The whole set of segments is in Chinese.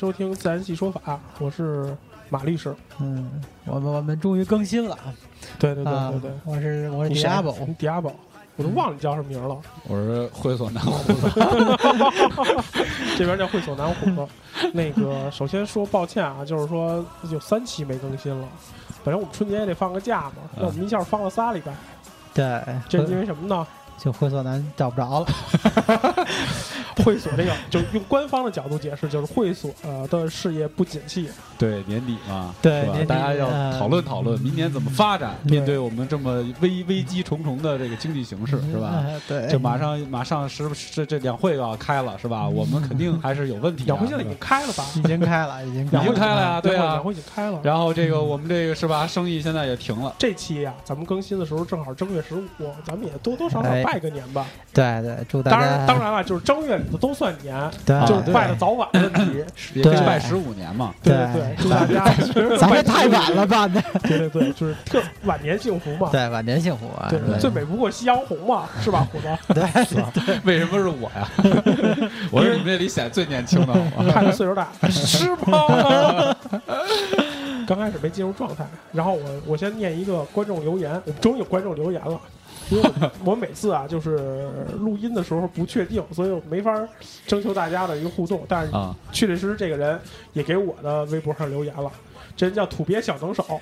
收听《自然系说法》，我是马律师。嗯，我们我们终于更新了，对对对啊对对，我是我是你谁 Diablo，你 Diablo，我都忘了你叫什么名了。我是会所南湖子，这边叫会所南湖子。那个，首先说抱歉啊，就是说有三期没更新了。本来我们春节也得放个假嘛，那我们一下放了仨礼拜，对，这是因为什么呢？就会所男找不着了，会所这个，就用官方的角度解释，就是会所呃的事业不景气。对年底嘛，是吧对年底大家要呃讨论讨论明年怎么发展，对面对我们这么危危机重重的这个经济形势，是吧？呃对，就马上马上是不是这两会要开了，是吧？我们肯定还是有问题啊。两会现在已经开了吧？已经开了，已经已经开了呀，对啊两会。已经开了。然后这个我们这个是吧，生意现在也停了。这期呀、咱们更新的时候正好正月十五，咱们也多多少少哎拜个年吧。对对，祝大家当然，家当然了，就是正月里头都算年，对就是拜的早晚的问题。也可以拜十五年嘛，对对对，祝大家咱这太晚了办的，对对对，就是特晚年幸福嘛。对，晚年幸福啊，对，对最美不过夕阳红嘛，是吧，虎子？对为什么是我呀？我是你们这里显得最年轻的，好吗？看着岁数大，是吗？刚开始没进入状态，然后我我先念一个观众留言，我们终于有观众留言了。因为我我每次啊，就是录音的时候不确定，所以我没法征求大家的一个互动。但是啊，确确实实这个人也给我的微博上留言了，这人叫土鳖小能手，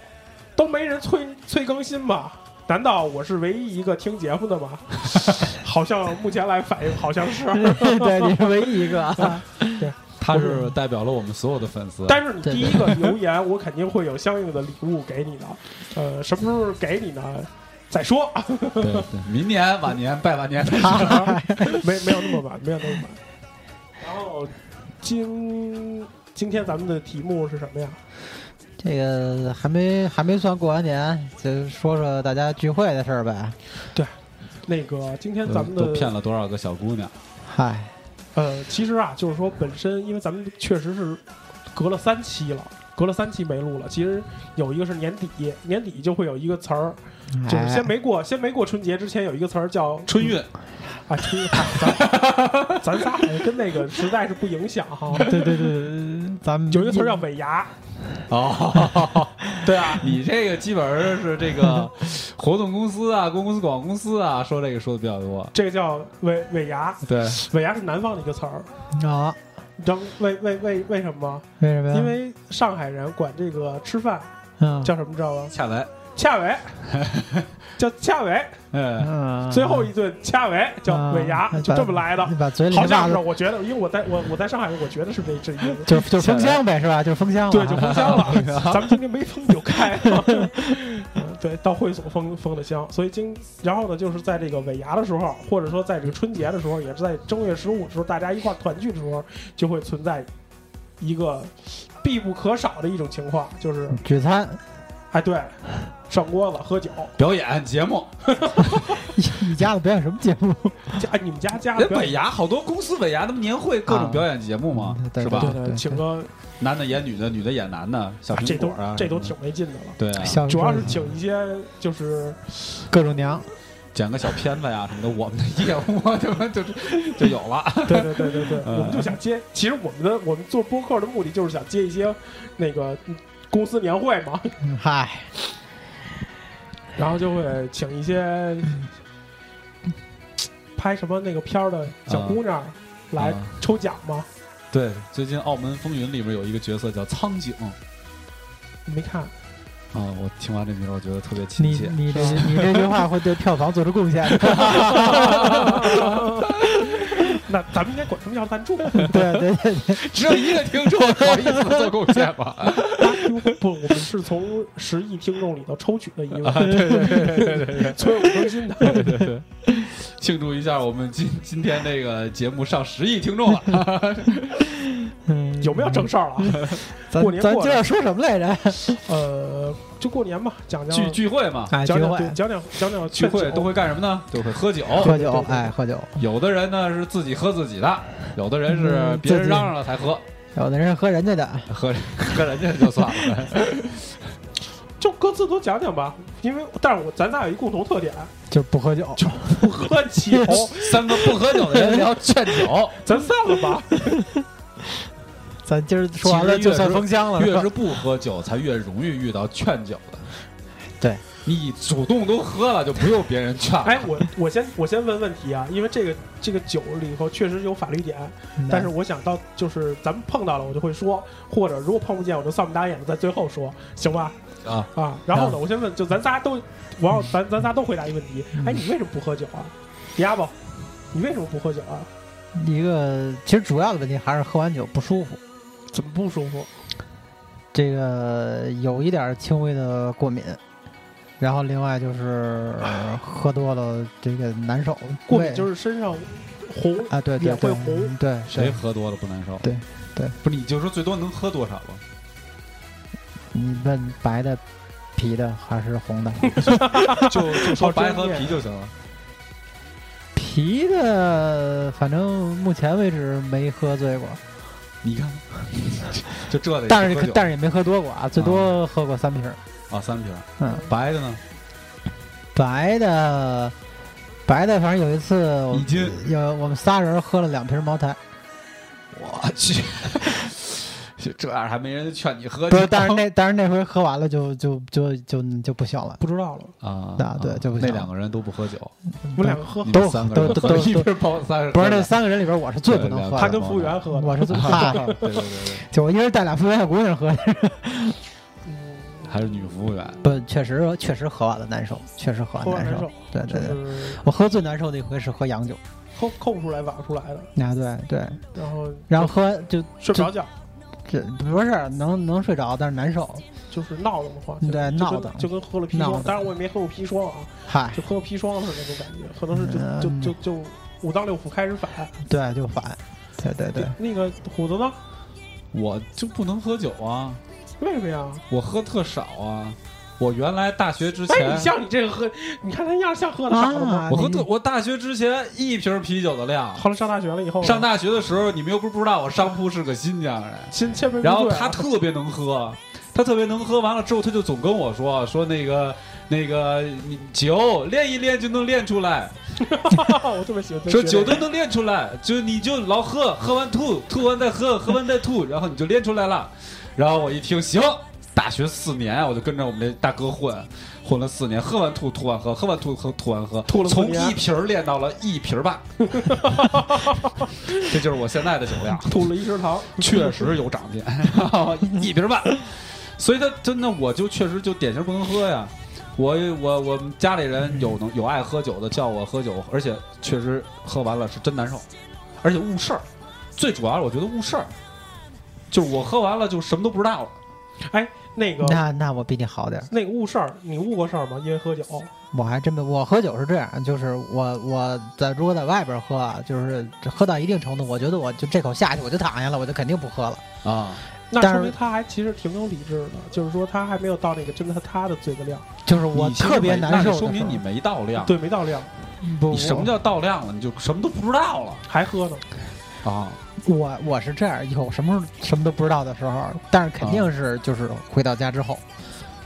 都没人催催更新吧？难道我是唯一一个听节目的吗？好像目前来反应好像是，对，你是唯一一个，对他是代表了我们所有的粉丝。但是你第一个留言，我肯定会有相应的礼物给你的。呃，什么时候给你呢？再说，对对，明年晚年拜晚年。没没有那么晚，没有那么晚。然后今今天咱们的题目是什么呀？这个还没还没算过完年，就说说大家聚会的事儿呗。对那个今天咱们都的骗了多少个小姑娘？嗨，呃，其实啊，就是说本身，因为咱们确实是隔了三期了，隔了三期没录了。其实有一个是年底，年底就会有一个词儿，就是哎先没过，先没过春节之前有一个词儿叫春运，啊，春运。咱 咱仨好像跟那个实在是不影响哈。对对对对，咱们有一个词儿叫尾牙，哦，对啊，你这个基本上是这个活动公司啊、公公司、广告公司啊，说这个说的比较多。这个叫尾尾牙，对，尾牙是南方的一个词儿。啊，你知道为为为为什么吗？为什么呀？因为上海人管这个吃饭嗯叫什么知道吗？恰来，恰尾，叫恰尾。嗯，嗯，最后一顿恰尾叫尾牙，啊就这么来的。把嘴里好像是，我觉得，因为我在我我在上海，我觉得是这这意思。就是就是封箱呗，是吧？就是封箱了，对，就封箱了。咱们今天没封就开了。嗯 对，到会所封封的箱，所以今然后呢，就是在这个尾牙的时候，或者说在这个春节的时候，也是在正月十五的时候，大家一块儿团聚的时候，就会存在一个必不可少的一种情况，就是聚餐，哎，对，上锅子喝酒。表演节目，你家的表演什么节目？家哎你们家家人尾牙好多公司尾牙，那不年会各种啊表演节目吗？对是吧对？对，请个男的演女的，女的演男的，小啊这都苹果啊，这都挺没劲的了。对主要是请一些就是各种娘，剪个小片子呀什么的，我们的业务就就 就有了。对对对对对，嗯我们就想接。其实我们的我们做播客的目的就是想接一些那个公司年会嘛，嗯嗨，然后就会请一些拍什么那个片儿的小姑娘来啊抽奖嘛。对，最近《澳门风云》里面有一个角色叫苍井你没看？啊，我听完这名儿，我觉得特别亲你切。你这你这句话会对票房做出贡献的。那咱们应该管他们叫赞助。对对对对，只有一个听众好意思做贡献吗？不，我们是从十亿听众里头抽取的一位，对对对对对对所以我更新的。对对对，庆祝一下我们今今天这个节目上十亿听众了。嗯，有没有正事儿了？咱过年咱今儿说什么来着？呃，就过年嘛，讲讲聚聚会嘛，哎，聚会讲讲对，讲讲讲讲聚会酒都会干什么呢？都会喝酒。喝酒，哎，喝酒。有的人呢是自己喝自己的，有的人是嗯别人自己嚷嚷了才喝，有的人喝人家的，喝喝人家就算了。就各自都讲讲吧。因为，但是我咱仨有一共同特点，就不喝酒。不喝酒，三个不喝酒的人聊劝酒，咱散了吧。咱今儿说完了就算封箱了，是越是不喝酒，才越容易遇到劝酒的。对你主动都喝了，就不用别人劝了。哎，我我先我先问问题啊，因为这个这个酒里头确实有法律点，嗯但是我想到就是咱们碰到了我就会说，或者如果碰不见我就丧不打眼的在最后说，行吧？啊啊，然后呢，我先问，就咱仨都，我要咱咱仨都回答一个问题，嗯哎，你为什么不喝酒啊？鸭子，你为什么不喝酒啊？一个其实主要的问题还是喝完酒不舒服，怎么不舒服？这个有一点轻微的过敏，然后另外就是呃喝多了这个难受，过敏就是身上红，啊，对对脸会对红，对对，谁喝多了不难受？对对，不是你就说最多能喝多少吧？你问白的、啤的还是红的？就就说白和啤就行了。啤的，反正目前为止没喝醉过，你看，就这的但是但是也没喝多过啊，最多喝过三瓶儿。啊三瓶，嗯，白的呢白的，白的，反正有一次我一斤。有我们仨人喝了两瓶茅台，我去，就 这样还没人劝你喝酒？不是，但是那但是那回喝完了就就就就就不行了。不知道了。啊啊对就不行那两个人都不喝酒，我们两个喝都，都们三个都人都一都都瓶包三个，不是那三个人里边我是最不能喝的，他跟服务员喝的。我是最 怕，对对对对，就我一人带俩服务员小姑娘喝还是女服务员。不，确实确实喝完了难受，确实喝完难受难受。，对对对，我喝最难受的一回是喝洋酒，抠抠不出来、挖不出来的，啊对对，然后然后喝完就睡不着觉，这不是能能睡着，但是难受。就是闹腾的话，对闹的就跟喝了砒霜，当然我也没喝过砒霜啊，嗨，就喝了砒霜的那种感觉，可能是就就嗯就就五脏六腑开始反。对就反，对对对，那个虎子呢？我就不能喝酒啊，为什么呀？我喝特少啊。我原来大学之哎，前你，像你这个喝，你看他样像喝的少的吗？啊我喝特我大学之前一瓶啤酒的量。后来上大学了以后，上大学的时候，你们又不不知道我上铺是个新疆人，然后他特别能喝，他特别能喝，完了之后他就总跟我说说那个那个你酒练一练就能练出来，我特别喜欢说酒都能练出来，就你就老喝，喝完吐，吐完再喝，喝完再吐，然后你就练出来了。然后我一听，行，大学四年啊，我就跟着我们这大哥混，混了四年，喝完吐，吐完喝，喝完吐，喝吐完喝，吐了从一瓶儿练到了一瓶半，这就是我现在的酒量。吐了一食堂，确实有长进，一瓶半。所以他真的，我就确实就典型不能喝呀。我我我们家里人有能有爱喝酒的，叫我喝酒，而且确实喝完了是真难受，而且误事儿。最主要是我觉得误事儿，就是我喝完了就什么都不知道了。那个那那我比你好点儿，那个误事儿，你误过事儿吗？因为喝酒，我还真没，我喝酒是这样，就是我我在如果在外边喝啊，就是喝到一定程度，我觉得我就这口下去我就躺下了，我就肯定不喝了。啊，那说明他还其实挺有理智的，就是说他还没有到那个真的他的醉的量，就是我特别难受说明你没到量。对，没到量不，你什么叫到量了？你就什么都不知道了还喝呢，啊！我我是这样，有什么什么都不知道的时候，但是肯定是就是回到家之后，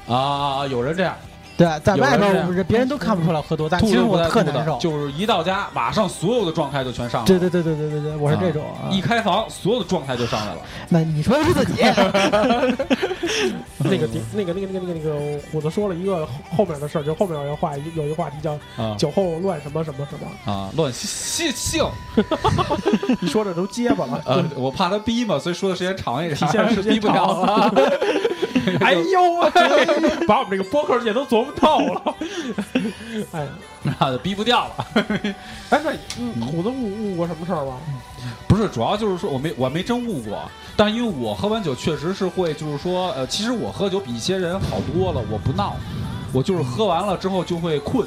啊，有人这样，对，在外边别人都看不出来喝多，但其实我特难受。就是一到家马上所有的状态就全上来了。对对对对对对对，我是这种。啊一开房，所有的状态就上来了。那你说的是自己，那个那个那个那个那个那个虎子说了一个后后面的事儿，就后面有一个话有一个话题叫啊酒后乱什么什么什么，啊，乱性性，你说这都结巴了。呃，我怕他逼嘛，所以说的时间长一点，体现时间逼不了了。哎呦喂，把我们这个播客界都琢磨透了。哎呀，那就逼不掉了。哎，那嗯虎子悟悟过什么事儿吗？不是，主要就是说我没我没真悟过，但因为我喝完酒确实是会，就是说，呃，其实我喝酒比一些人好多了，我不闹，我就是喝完了之后就会困，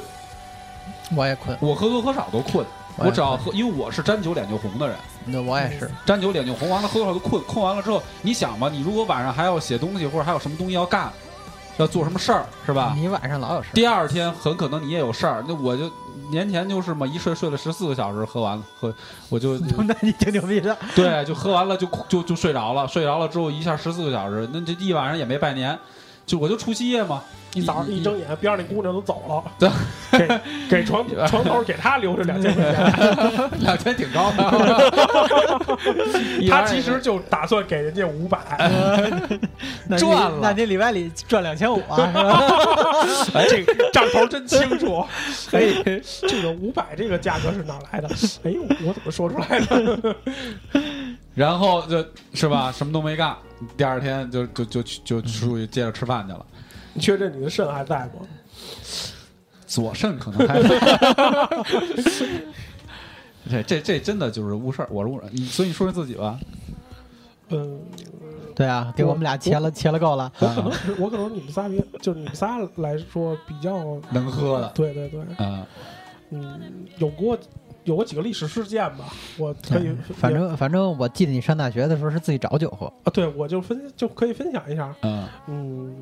我也困，我喝多喝少都困。我只要喝，因为我是沾酒脸就红的人，那我也是。沾酒脸就红，完了喝多少都困，困完了之后，你想吧，你如果晚上还要写东西或者还有什么东西要干，要做什么事儿，是吧？你晚上老有事儿，第二天很可能你也有事儿，那我就年前就是嘛，一睡睡了十四个小时，喝完了喝我就 那你挺牛逼的。对，就喝完了就就就睡着了，睡着了之后一下十四个小时，那这一晚上也没拜年，就我就除夕夜嘛，一早上一睁眼，边上那姑娘都走了，对给给床 床头给他留着两千块钱，两千挺高的，他其实就打算给人家五百，赚了那你里外里赚两千五啊？这个账头真清楚。哎，这个五百这个价格是哪来的？哎，我怎么说出来的？然后就是吧，什么都没干，第二天就就就去就出去接着吃饭去了。你确认你的肾还在不？左肾可能还在 这这这真的就是误事儿，我是误人。你所以你说说自己吧，嗯，对啊，给我们俩切了切了够了。我可能是我可能你们仨比就是你们仨来说比较能喝的，对对对，嗯，嗯，有过有过几个历史事件吧，我可以嗯反正反正我记得你上大学的时候是自己找酒喝，啊，对我就分就可以分享一下。嗯嗯，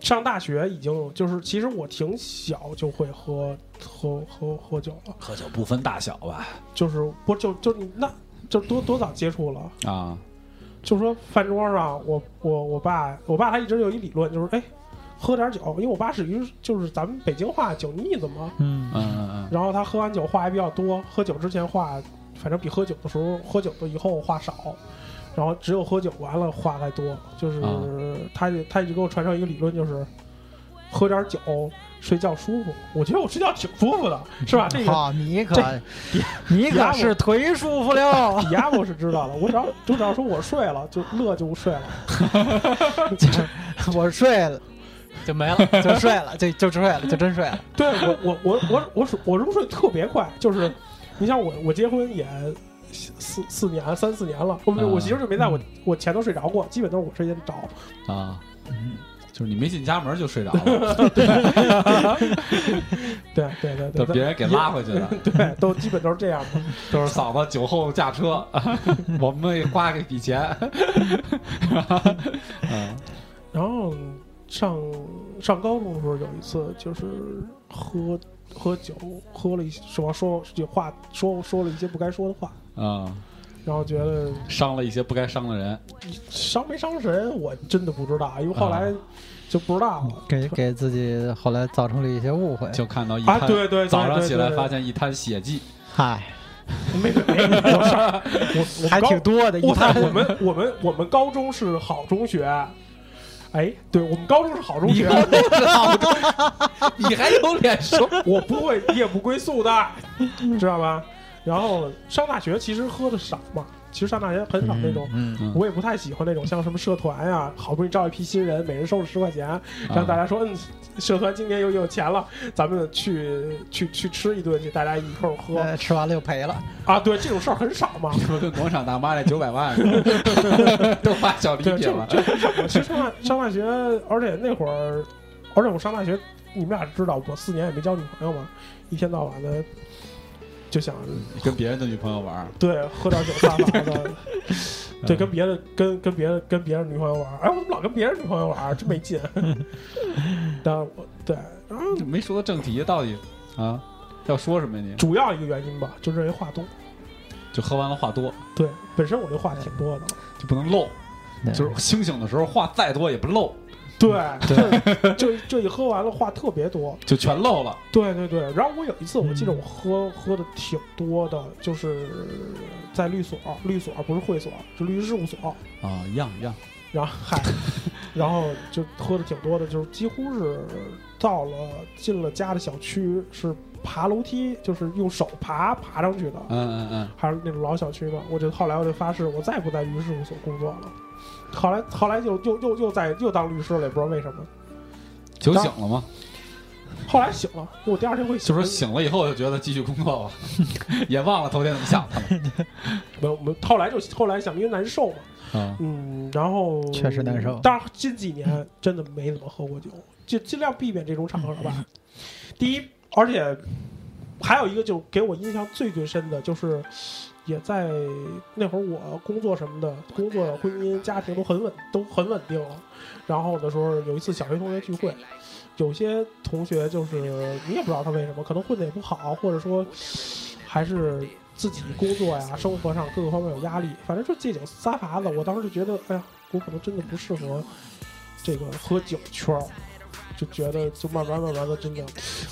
上大学已经就是，其实我挺小就会喝喝喝喝酒了，喝酒不分大小吧？就是不就就你那就多多早接触了。啊，就说饭桌上，我我我爸我爸他一直有一理论，就是哎，喝点酒，因为我爸是于就是咱们北京话酒腻子嘛，嗯嗯嗯然后他喝完酒话也比较多，喝酒之前话反正比喝酒的时候喝酒的以后话少，然后只有喝酒完了话才多，就是、啊他他一直给我传授一个理论，就是喝点酒睡觉舒服。我觉得我睡觉挺舒服的，是吧？这个好，你可你可是忒舒服了。底下我是知道的，我只要我只要说我睡了就乐就睡了。我睡了就没了，就睡了，就就睡了，就真睡了。对我我我我我睡我入睡特别快，就是你像我我结婚也四四年三四年了，我嗯我媳妇就没在我我前头睡着过，基本都是我睡前着。啊，就是你没进家门就睡着了，对对对对，等别人给拉回去的，对，都基本都是这样的。都是嫂子酒后驾车，我们也花一笔钱，嗯然后上上高中的时候有一次就是喝喝酒，喝了一说说有话说说了一些不该说的话，嗯，然后觉得伤了一些不该伤的人，伤没伤神我真的不知道，因为后啊来就不知道了。给给自己后来造成了一些误会。就看到一啊，滩，对对，对早上起来发现一滩血迹，嗨，没没没有事儿，我我还挺多的，一我，看我们我们我们高中是好中学，哎，对我们高中是好中学，你还有脸说？我不会夜不归宿的，知道吧？然后上大学其实喝的少嘛，其实上大学很少那种。嗯，嗯我也不太喜欢那种像什么社团呀、好不容易招一批新人，每人收了十块钱，让大家说，嗯，社团今年又有钱了，咱们去去去吃一顿去，大家一块儿喝呃吃完了又赔了。啊。对，这种事儿很少嘛。是不是跟广场大妈那九百万似 的都发小礼品了？其实上大上大学，而且那会儿，而且我上大学，你们俩知道，我四年也没交女朋友嘛，一天到晚的就想跟别人的女朋友玩儿，对喝点酒撒法的，对，嗯。跟别的跟跟别的跟别人女朋友玩儿，哎，我怎么老跟别人女朋友玩儿，真没劲。但我对，然没说到正题，到底啊要说什么呀？你？主要一个原因吧，就认为话多。就喝完了话多，对，本身我这话挺多的，就不能漏，就是清醒的时候话再多也不漏。对，对 就就一喝完了话特别多。就全漏了。对对对，然后我有一次我记得我喝喝的挺多的，就是在律所，律所不是会所，是律师事务所。啊，一样一样。然后嗨，然后就喝的挺多的，就是几乎是到了进了家的小区是爬楼梯，就是用手爬爬上去的，嗯嗯嗯，还是那种老小区嘛。我就后来我就发誓，我再也不在律师事务所工作了。后来后来就又又又在又当律师了，也不知道为什么。酒醒了吗？后来醒了，我第二天会醒就是醒了以后就觉得继续工作吧，也忘了头天怎么想的了。没有没有，后来就后来想因为难受嘛，啊，嗯，然后确实难受当然近几年真的没怎么喝过酒，就尽量避免这种场合吧。第一，而且还有一个就给我印象最最深的就是，也在那会儿我工作什么的，工作、婚姻、家庭都很稳，都很稳定了。然后的时候有一次小学同学聚会，有些同学就是你也不知道他为什么，可能混的也不好，或者说还是自己工作呀、生活上各个方面有压力，反正就借酒撒法子。我当时就觉得，哎呀，我可能真的不适合这个喝酒圈儿，就觉得就慢慢慢慢的真的，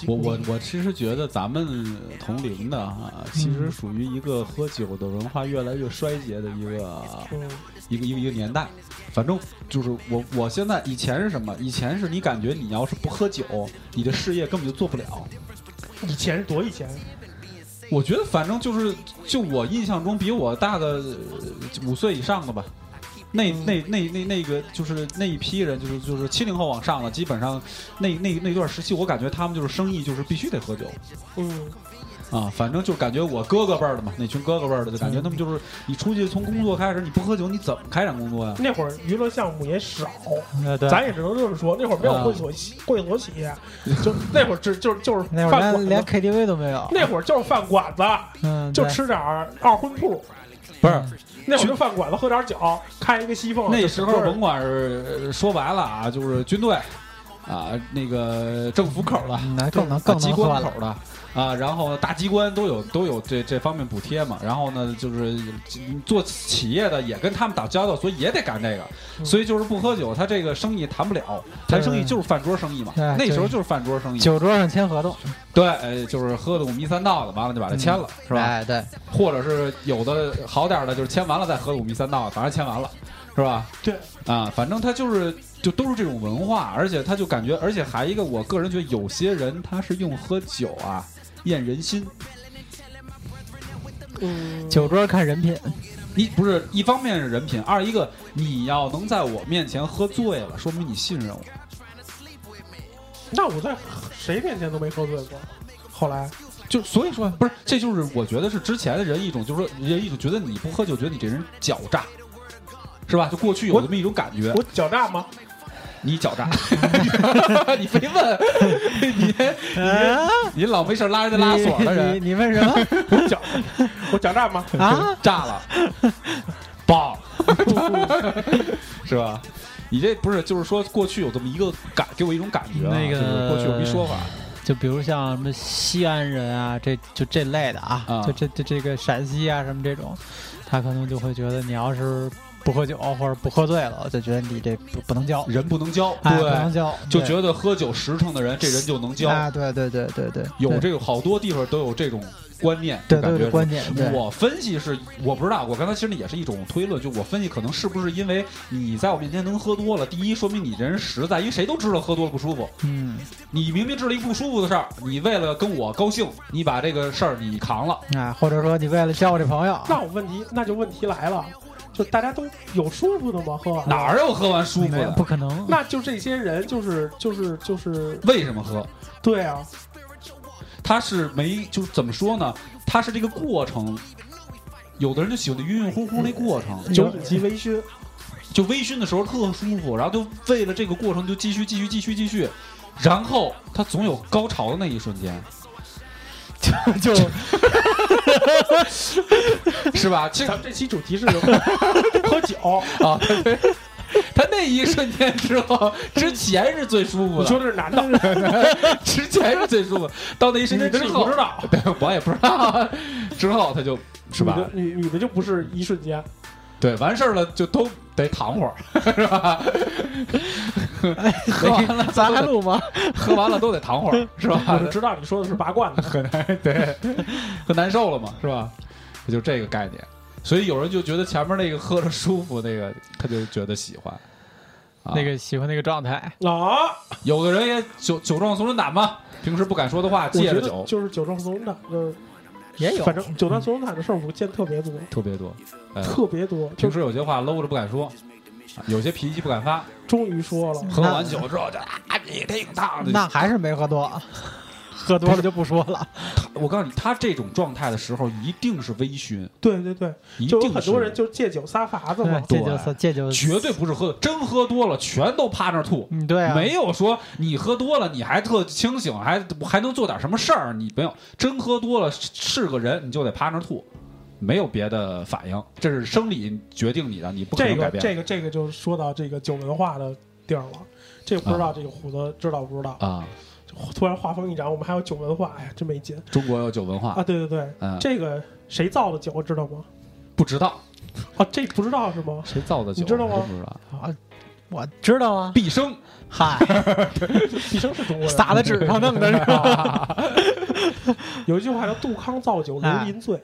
我我我其实觉得咱们同龄的哈，其实属于一个喝酒的文化越来越衰竭的一个嗯一个一个一个年代。反正就是我我现在以前是什么？以前是你感觉你要是不喝酒，你的事业根本就做不了。以前是多以前，我觉得反正就是，就我印象中比我大个呃五岁以上的吧。那嗯那那那那个就是那一批人，就是就是七零后往上了，基本上那那那段时期，我感觉他们就是生意就是必须得喝酒嗯，啊。反正就感觉我哥哥辈儿的嘛，那群哥哥辈儿的，就感觉他们就是你出去从工作开始，你不喝酒你怎么开展工作呀？那会儿娱乐项目也少，呃对，咱也只能这么说。那会儿没有啊会所企会所企业，就那会儿只就是就是那会儿饭馆连连，KTV 都没有，那会儿就是饭馆子，嗯，就吃点儿二荤铺。不是那会儿就饭馆子喝点酒，开一个西凤。那时候甭管是呃说白了啊，就是军队啊，那个政府口的，嗯那更能啊更机能喝了关口的啊，然后大机关都有都有这这方面补贴嘛。然后呢，就是做企业的也跟他们打交道，所以也得干这个。嗯所以就是不喝酒，他这个生意谈不了，谈生意就是饭桌生意嘛。那时候就是饭桌生意，酒桌上签合同，对，呃，就是喝的五迷三道的，完了就把它签了，是吧？哎，对，或者是有的好点儿的，就是签完了再喝五迷三道，反正签完了，是吧？对啊，反正他就是就都是这种文化，而且他就感觉，而且还一个，我个人觉得有些人他是用喝酒啊验人心。嗯，酒桌看人品，一不是一方面是人品，二一个你要能在我面前喝醉了，说明你信任我。那我在谁面前都没喝醉过。后来，就所以说，不是，这就是我觉得是之前的人一种，就是说人一种觉得你不喝酒，觉得你这人狡诈，是吧？就过去有这么一种感觉。我狡诈吗？你狡诈，你非问，你 啊，你老没事拉人家拉锁的你人，你问什么 我狡，我狡诈吗？啊？炸了，爆，是吧？你这不是就是说过去有这么一个感，给我一种感觉啊，那个就是过去有一说法，就比如像什么西安人啊，这就这类的啊，啊就这这这个陕西啊什么这种，他可能就会觉得你要是不喝酒或者不喝醉了，就觉得你这不不能交，人不能交，哎，不能对，交，就觉得喝酒实诚的人，这人就能交，啊，对对对对对，有这个好多地方都有这种观念，对对观念，我分析是，我不知道，我刚才其实也是一种推论，就我分析可能是不是因为你在我面前能喝多了，第一说明你这人实在，因为谁都知道喝多了不舒服，嗯。你明明知道一不舒服的事儿，你为了跟我高兴，你把这个事儿你扛了，啊，或者说你为了交我这朋友，那我问题，那就问题来了，就大家都有舒服的吗？喝完哪？儿有喝完舒服的？不可能，那就这些人就是就是就是为什么喝？对啊，他是没就是怎么说呢？他是这个过程。有的人就喜欢那晕晕乎乎那过程，酒饮及微醺，就微醺的时候特舒服，然后就为了这个过程就继续继续继续继续，然后他总有高潮的那一瞬间，就就 是吧？其实咱们这期主题是喝酒，啊，他那一瞬间之后，之前是最舒服你说的，是男的，之前是最舒服，到那一瞬间之后，不知道，对我也不知道，之后他就是吧？女？的女女的就不是一瞬间，对，完事儿了就都得躺会儿，是吧？喝完了咱还录吗？喝完了都得躺会儿，是吧？我就知道你说的是拔罐子。很难对，很难受了嘛，是吧？就这个概念，所以有人就觉得前面那个喝着舒服，那个他就觉得喜欢。啊那个喜欢那个状态，啊，有的人也酒酒壮怂人胆嘛，平时不敢说的话，借着酒就是酒壮怂人胆，呃，也有反正酒壮怂人胆的事儿我见特别多，特别多。呃，特别多。就平时有些话搂着不敢说，啊有些脾气不敢发，终于说了，喝完酒之后就啊你挺烫的。那还是没喝多，喝多了就不说了。我告诉你，他这种状态的时候一定是微醺，对对对，一定就很多人就是借酒撒法子嘛。这就这就绝对不是喝的，真喝多了全都趴那儿吐。嗯，对啊，没有说你喝多了，你还特清醒，还还能做点什么事儿？你没有，真喝多了是是个人，你就得趴那儿吐，没有别的反应，这是生理决定你的，你不可能改变。这个这个就说到这个酒文化的地儿了。这个不知道这个虎子知道不知道？啊，突然画风一转，我们还有酒文化，哎呀，真没劲中国有酒文化，啊！对对对，嗯，这个谁造的酒知道吗？不知道啊，这不知道是吗？谁造的酒，你知道吗我不知道。我知道啊。毕生 嗨，毕生是中国人。撒在纸上弄的是吧？有一句话叫“杜康造酒，刘林醉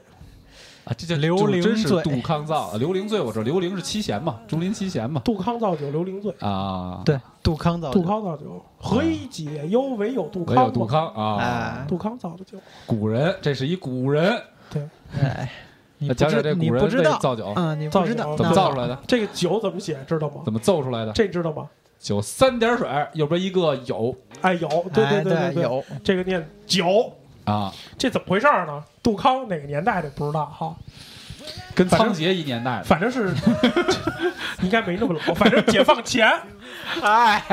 啊，这叫刘伶醉真是杜康造。刘伶醉我知道，刘伶是七贤嘛，竹林七贤”，嘛。杜康造酒，刘伶醉。啊，，对，杜康造杜康造酒，何以解忧，唯有杜康嘛。唯有杜康啊哎，杜康造的酒，古人，这是一古人。对哎，你那不知讲讲这古人你不知道造酒啊？你不知道怎么造出来的？这个酒怎么写知道吗？怎么奏出来的？这知道吗？酒三点水，右边一个有哎，有，对对哎对对，有这个念酒，啊，这怎么回事儿呢？杜康哪个年代的不知道哈，跟仓颉一年代的。反正是 应该没那么老，反正解放前，哎，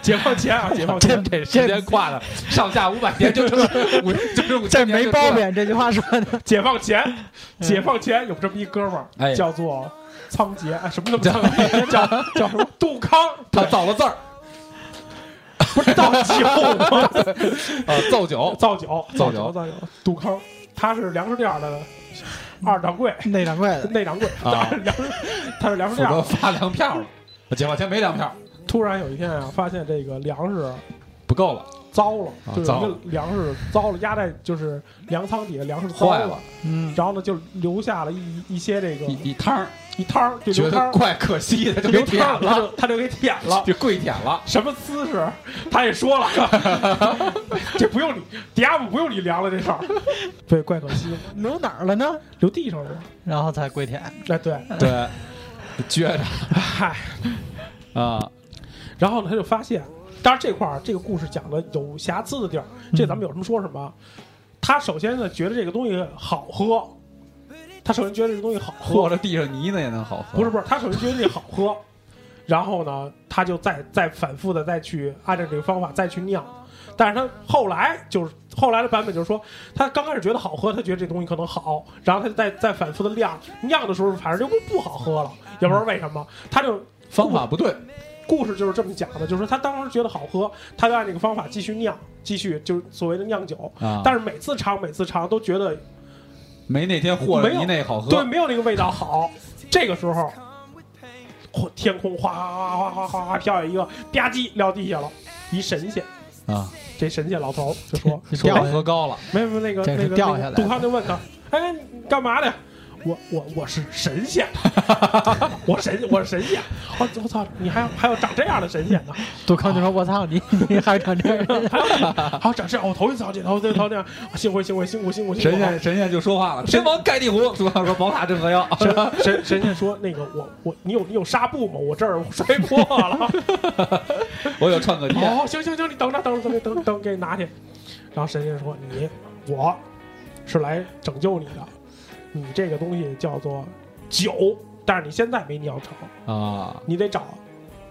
解放前啊，解放前，这时间跨的上下五百年，就这么五，就这么这没包。贬这句话说的。解放前，解放前有这么一哥们儿，哎叫做仓颉，哎，什么那么仓颉？叫叫什么？杜康，他造了字儿不是造酒吗？啊，造酒。造酒，造酒。酒，造酒。杜康，他是粮食店的二掌柜，内掌柜的，内掌柜，啊。粮食，他是粮食店。发粮票了。解放前没粮票，突然有一天啊，发现这个粮食不够了，糟了，啊就是一个粮食糟了，压在就是粮仓底下，粮食糟坏了，嗯，然后呢就留下了一一些这个一一摊儿，一摊儿，就觉留摊儿，得怪可惜的，就给舔了，就他就给舔了。就跪舔了。什么姿势？他也说了，这不用你迪亚姆不用你量了这事儿，对，怪可惜，留哪儿了呢？留地上了。然后才跪舔。哎，对，对，撅着嗨，啊，然后呢，他就发现，当然这块儿这个故事讲的有瑕疵的地儿，这咱们有什么说什么。他首先呢，觉得这个东西好喝，他首先觉得这个东西好喝，和着地上泥呢也能好喝。不是不是，他首先觉得这好喝，然后呢，他就再再反复的再去按照这个方法再去酿，但是他后来就是后来的版本就是说，他刚开始觉得好喝，他觉得这东西可能好，然后他就再再反复的酿，酿的时候反正就不不好喝了，也不知道为什么，他就方法不对，故事就是这么讲的，就是说他当时觉得好喝，他就按这个方法继续酿，继续就是所谓的酿酒，啊，但是每次尝每次尝都觉得没那天和着没有那好喝。对，没有那个味道好。这个时候，天空哗哗哗哗哗哗飘下一个吧唧撂地下了，一神仙。啊，这神仙老头就说掉下喝高了，没有没有那个那个杜康就问他，哎，干嘛的？我我我是神仙，我神我是神仙，我我操，你还还有长这样的神仙呢？杜康就说：“我操你，你还长这样？好，长这样，我头一次见，头一次头这样，幸会幸会辛苦辛苦辛苦。神仙神仙就说话了，天王盖地虎，杜康说宝塔镇河妖。神神神仙说：“那个我我你有你有纱布吗？我这儿摔破了。我有创可贴，哦，行行行，你等着等着等等等，给你拿去。”然后神仙说：“你我是来拯救你的，你这个东西叫做酒，但是你现在没酿成，啊，你得找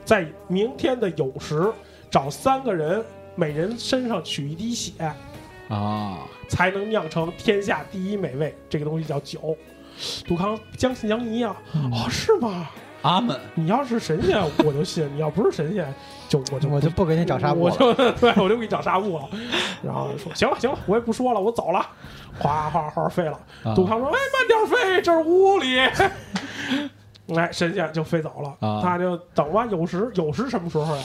在明天的酉时找三个人，每人身上取一滴血，啊，才能酿成天下第一美味。这个东西叫酒。”杜康将信将疑啊，哦，是吗？阿门，你要是神仙，我就信；你要不是神仙，就我就我就不给你找纱布我。就 对我就给你找纱布了。然后说行了行了，我也不说了，我走了。哗哗哗飞了。啊杜康说：“哎，慢点飞，这是屋里。”哎，神仙就飞走了。啊他就等吧，有时有时什么时候呀？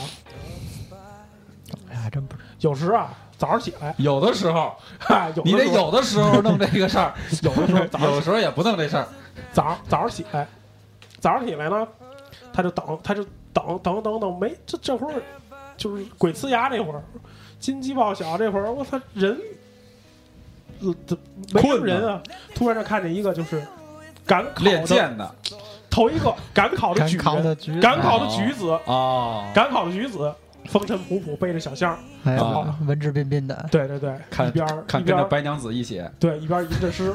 哎呀真不是。有时啊，早上起来，有的时候 你得有的时候弄这个事儿，有的时候早上有时候也不弄这事儿。早早上起来，早上起来呢，他就等，他就等等等等，没这这会儿就是鬼呲牙这会儿，金鸡报晓这会儿，我操人，呃这没什么人啊，突然就看见一个就是赶考练的剑的头一个赶考的举人，赶考的举子，啊，赶考的举子，风尘仆仆背着小箱，哎呀啊，文质彬彬的，对对对，看一边儿看一边儿跟着白娘子一起，对，一边吟着诗，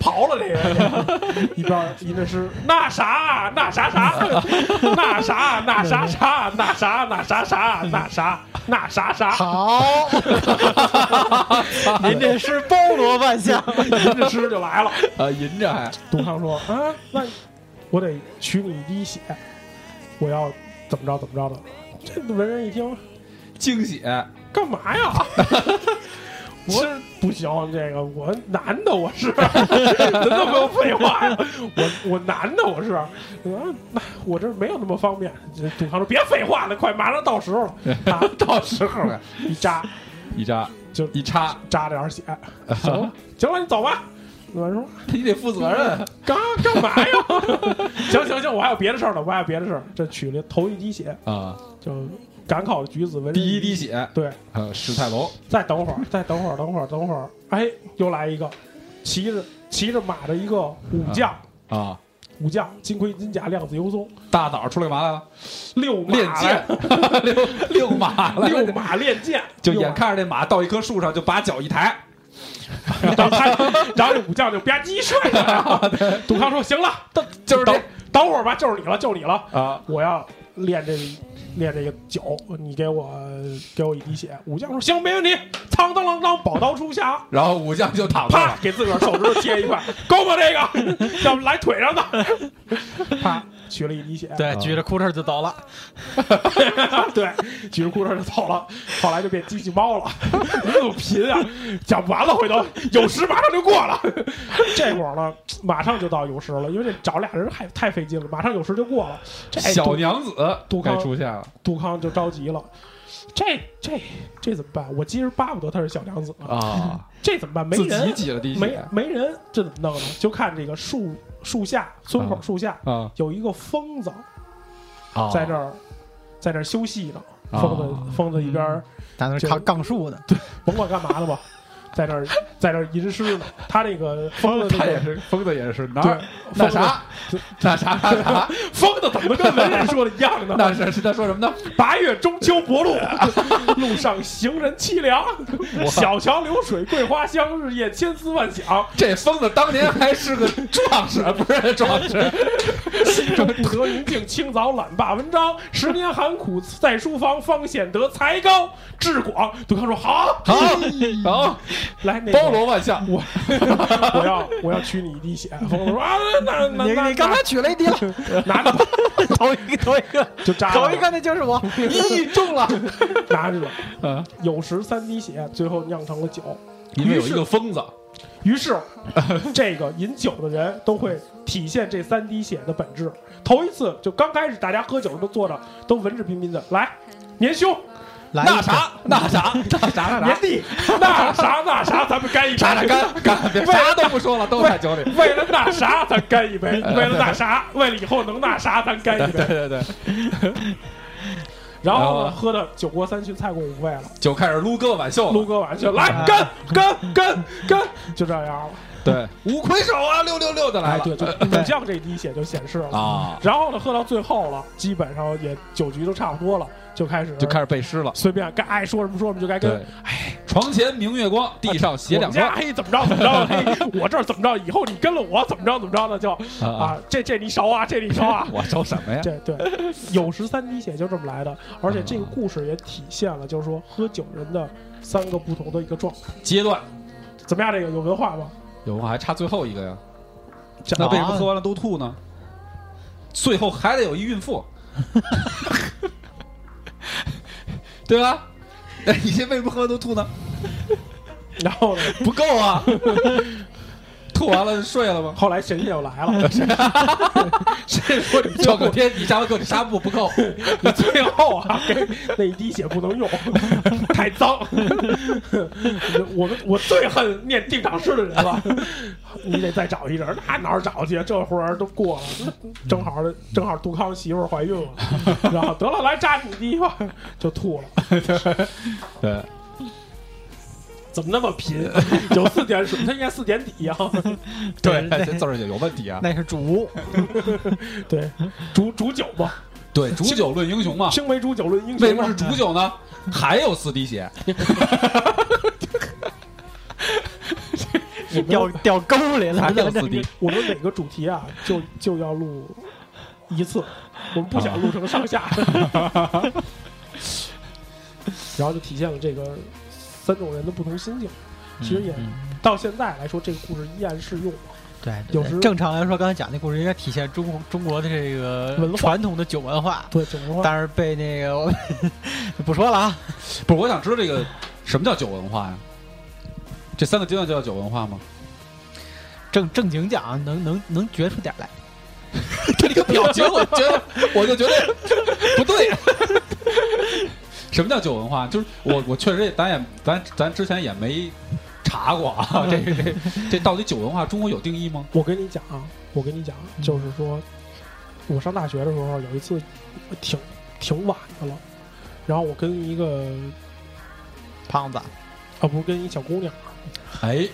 刨了这个，一边吟着诗，那啥那啥啥，那啥那啥啥，那啥那啥啥，那啥那啥啥，好，您这诗包罗万象，吟着诗就来了。啊，吟着还杜康说啊，那我得取你一滴血，我要怎么着怎么着的。这文人一听，惊喜，干嘛呀？我不行，这个我男的，我是，真的没有废话呀！我我男的，我是，啊，那我这没有那么方便。这杜康说：“别废话了，快马上到时候了。”啊，到时候了，一扎 一扎就一插，扎点血，行了，行了，你走吧。我说你得负责任。干干嘛呀？行行行，我还有别的事儿呢，我还有别的事儿。这取了头一滴血，啊，就赶考的举子文人第一滴血，对，呃，史泰龙再等会儿，再等会儿，等会儿，等会儿，哎，又来一个，骑着骑着马的一个武将，啊，武将金盔金甲，亮子游松，大早出来干嘛来了？遛马练剑来，遛遛马遛马练剑，就眼看着这马到一棵树上，就把脚一抬，然后他，然后这武将就吧唧摔下来了。杜康说：“行了，等等就是这等会儿吧，就是你了，就是你了，啊，我要练这练这个脚，你给我给我一滴血。”武将说：“行，没问题。”苍当啷当，宝刀出匣，然后武将就躺那啪了，给自个儿手指头切一块，够吗？这个 要不来腿上的，啪取了一滴血，对，举着裤衩就走了，对，举着裤衩就走了，后来就变机器猫了，那么贫啊！讲不完了，回头有时马上就过了，这会儿呢，马上就到有时了，因为这找俩人太太费劲了，马上有时就过了，这小娘子杜康该出现了。杜康就着急了，这这这怎么办？我其实巴不得他是小娘子呢，啊，这怎么办？没自己人，挤了滴没没人，这怎么弄呢？就看这个树树下村口啊树下啊，有一个疯子啊在这儿在这儿休息呢，啊疯子疯子一边儿在那扛杠树呢，对甭管干嘛的吧，在这儿在这儿吟诗呢。他这个 疯子那个他也是疯子，也是哪儿那啥那啥那啥，疯子怎么跟文人说的一样呢？那是是他说什么呢？八月中秋薄露，路上行人凄凉。小桥流水桂花香，日夜千思万想。这疯子当年还是个 壮士，不是壮士，心中不得云静，清早懒罢文章。十年寒苦在书房，方显得才高志广。杜康说：“好，好好来，那个包罗万象，我我要我要取你一滴血。”疯子说：“啊，那那那你你刚才取了一滴了，拿着吧，头一个头一个就扎了头一个那就是我，咦中了，拿着吧，嗯，有时三滴血，最后酿成了酒。因为有一个疯子，于是，这个饮酒的人都会体现这三滴血的本质。头一次就刚开始，大家喝酒都坐着都文质彬彬的，来年兄，那啥那啥那啥那啥，那啥那啥，咱们干一杯，干干，别啥都不说了，都在酒里。为了那啥，咱干一杯；为了那啥，为了以后能那啥，咱干一杯。对对对，然后呢，喝的酒过三巡，菜过五味了，就开始撸歌挽袖了。撸歌挽袖，来干干干干，就这样了。对，五魁首啊，六六六的来哎，了。对，就 武将这滴血就显示了。啊，然后呢，喝到最后了，基本上也酒局都差不多了，就开始就开始背诗了。随便该爱说什么说什么，就该跟哎，床前明月光，地上写两我们家双。嘿怎么着怎么着，嘿我这儿怎么着，以后你跟了我怎么着怎么着的就啊啊，这这你熟啊，这你熟啊。我熟什么呀？这对，有时三滴血就这么来的，而且这个故事也体现了，就是说喝酒人的三个不同的一个状态。阶段怎么样？这个有文化吗？有我还差最后一个呀。讲那为什么喝完了都吐呢？最后还得有一孕妇，对吧？哎，你这为什么喝完都吐呢？然后呢？不够啊！吐完了睡了吗？后来神仙又来了，神仙说赵可天，你下回给你纱布不够。你最后啊，给那一滴血不能用，太脏。我们我最恨念定场诗的人了，你得再找一人，那哪儿找去？这会儿都过了，正好正好杜康媳妇儿怀孕了，然后得了，来扎你滴吧，就吐了。对，怎么那么贫？有四点水，他应该四点底啊。对，字儿也有问题啊。那是主，对，煮煮酒嘛，对，煮酒论英雄嘛。青梅煮酒论英雄。为什么是煮酒呢？还有四滴血。掉掉沟里了，还有四滴。我们每个主题啊，就就要录一次，我们不想录成上下。然后就体现了这个三种人的不同心境。其实也嗯到现在来说，这个故事依然适用。对，有时正常来说，刚才讲那故事应该体现中中国的这个文化传统的酒文化，对，酒文化但是被那个我 不说了啊，不是，我想知道这个什么叫酒文化呀？这三个阶段就叫酒文化吗？正正经讲能能能觉出点来。这个表情，我觉得我就觉得不对。什么叫酒文化？就是我我确实也咱也咱咱之前也没查过啊，这这这到底酒文化中国有定义吗？我跟你讲啊，我跟你讲，就是说，我上大学的时候有一次挺挺晚的了，然后我跟一个胖子，啊不是跟一小姑娘哎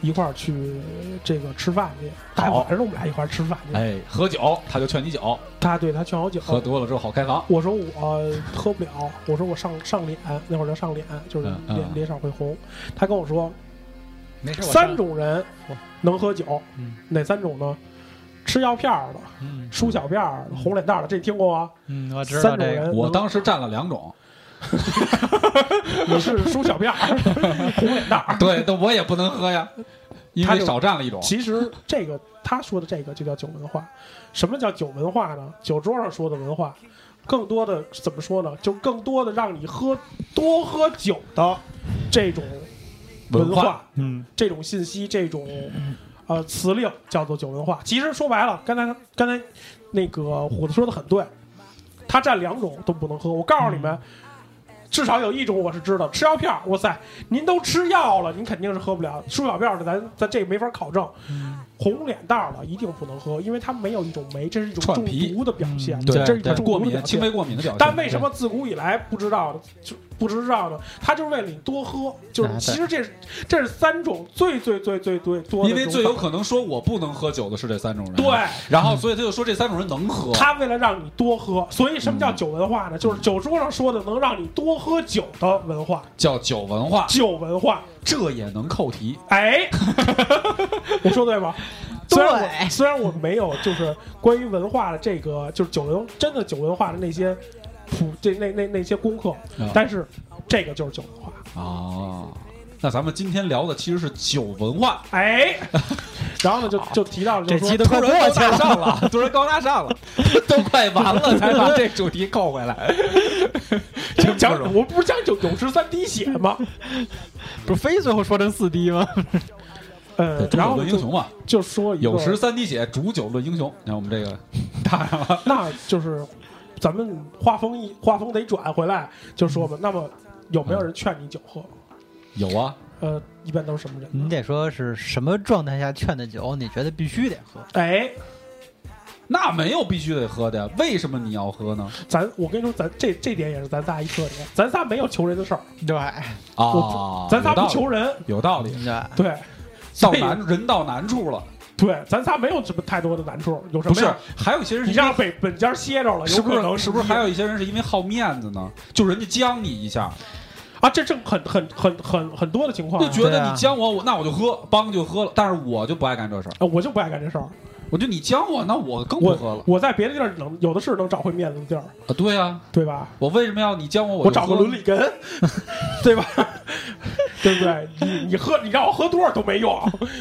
一块儿去这个吃饭去，大好晚上我们俩一块儿吃饭去。哎，喝酒他就劝你酒，他对他劝我酒，喝多了之后好开房。我说我喝不了，我说我上上脸，那会儿叫上脸，就是嗯嗯脸脸上会红。他跟我说没事，三种人能喝酒嗯，哪三种呢？吃药片儿的、嗯输小片儿、红脸蛋儿的，这听过吗？嗯，我知道三种这个，人，我当时占了两种，你是输小片儿，红脸蛋儿。对，那我也不能喝呀，因为少占了一种。其实这个他说的这个就叫酒文化。什么叫酒文化呢？酒桌上说的文化，更多的怎么说呢？就更多的让你喝多喝酒的这种文文化嗯这种信息，这种呃词令叫做酒文化。其实说白了，刚才刚才那个虎子说的很对，他占两种都不能喝。我告诉你们。至少有一种我是知道，吃药片，哇塞，您都吃药了，您肯定是喝不了。输小票的，咱咱这没法考证。红脸蛋儿的一定不能喝，因为它没有一种酶，这是一种中毒的表现，嗯这是一种过敏、的轻微。过敏的表现。但为什么自古以来不知道呢？就不知道呢？他就是为了你多喝，就是其实这是这是三种最最最最最多的因为最有可能说我不能喝酒的是这三种人。对。然后所以他就说这三种人能喝。他为了让你多喝，所以什么叫酒文化呢？就是酒桌上说的能让你多喝酒的文化，叫酒文化，酒文化。这也能扣题。哎，我说对吗？对虽然我虽然我没有就是关于文化的这个就是酒文真的酒文化的那些普这那那那些功课，啊但是这个就是酒文化。啊，那咱们今天聊的其实是酒文化，哎，然后呢就就提到了就是说这期都快过去了，上了，突然高大上了，都快完了才把这主题扣回来。就讲不容易我不是讲酒有十三滴血吗？不是非最后说成四滴吗？呃，煮酒然后就论英雄嘛，就说一个有时三滴血，煮酒论英雄。你看我们这个搭上了，那就是咱们画风一画风得转回来，就说吧，那么有没有人劝你酒喝？有啊，呃，一般都是什么人？你得说是什么状态下劝的酒，你觉得必须得喝？哎，那没有必须得喝的呀，为什么你要喝呢？咱我跟你说，咱这这点也是咱仨一特点，咱仨没有求人的事儿，对啊，咱仨不求人，有道理，对，到难人到难处了，对，咱仨没有什么太多的难处，有什不是么呀？？还有一些人是你让本本家歇着了，是不有可能是是不是还有一些人是因为好面子呢？就人家将你一下，啊？这正很很很很很多的情况啊，就觉得你将我，我那我就喝，帮就喝了。但是我就不爱干这事儿，啊我就不爱干这事儿。我就你将我，那我更不喝了我我在别的地儿能有的是能找回面子的地儿，啊！对呀，对吧？我为什么要你将我？我找个伦理根，对吧？对不对？你你喝，你让我喝多少都没用，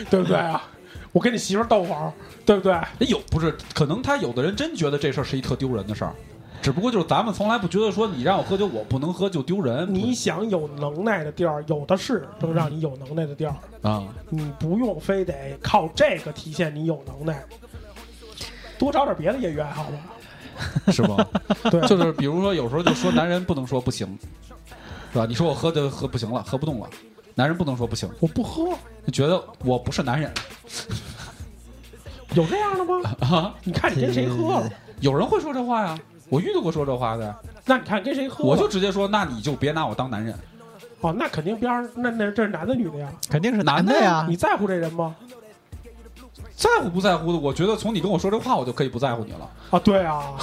对不对啊？我跟你媳妇儿斗会儿，对不对？哎有不是？可能他有的人真觉得这事儿是一特丢人的事儿，只不过就是咱们从来不觉得说你让我喝酒，我不能喝就丢人。你想有能耐的地儿，有的是能让你有能耐的地儿，啊，你不用非得靠这个体现你有能耐，多找点别的业余爱好吧。是吧？对，就是比如说，有时候就说男人不能说不行，是吧？你说我喝就喝不行了，喝不动了，男人不能说不行，我不喝，就觉得我不是男人有这样的吗？啊。你看你跟谁喝了？有人会说这话呀，我遇到过说这话的，那你看跟谁喝？我就直接说，那你就别拿我当男人。哦，那肯定边儿那那这是男的女的呀？肯定是男男的的呀。你在乎这人吗？在乎不在乎的，我觉得从你跟我说这话，我就可以不在乎你了。啊，对啊，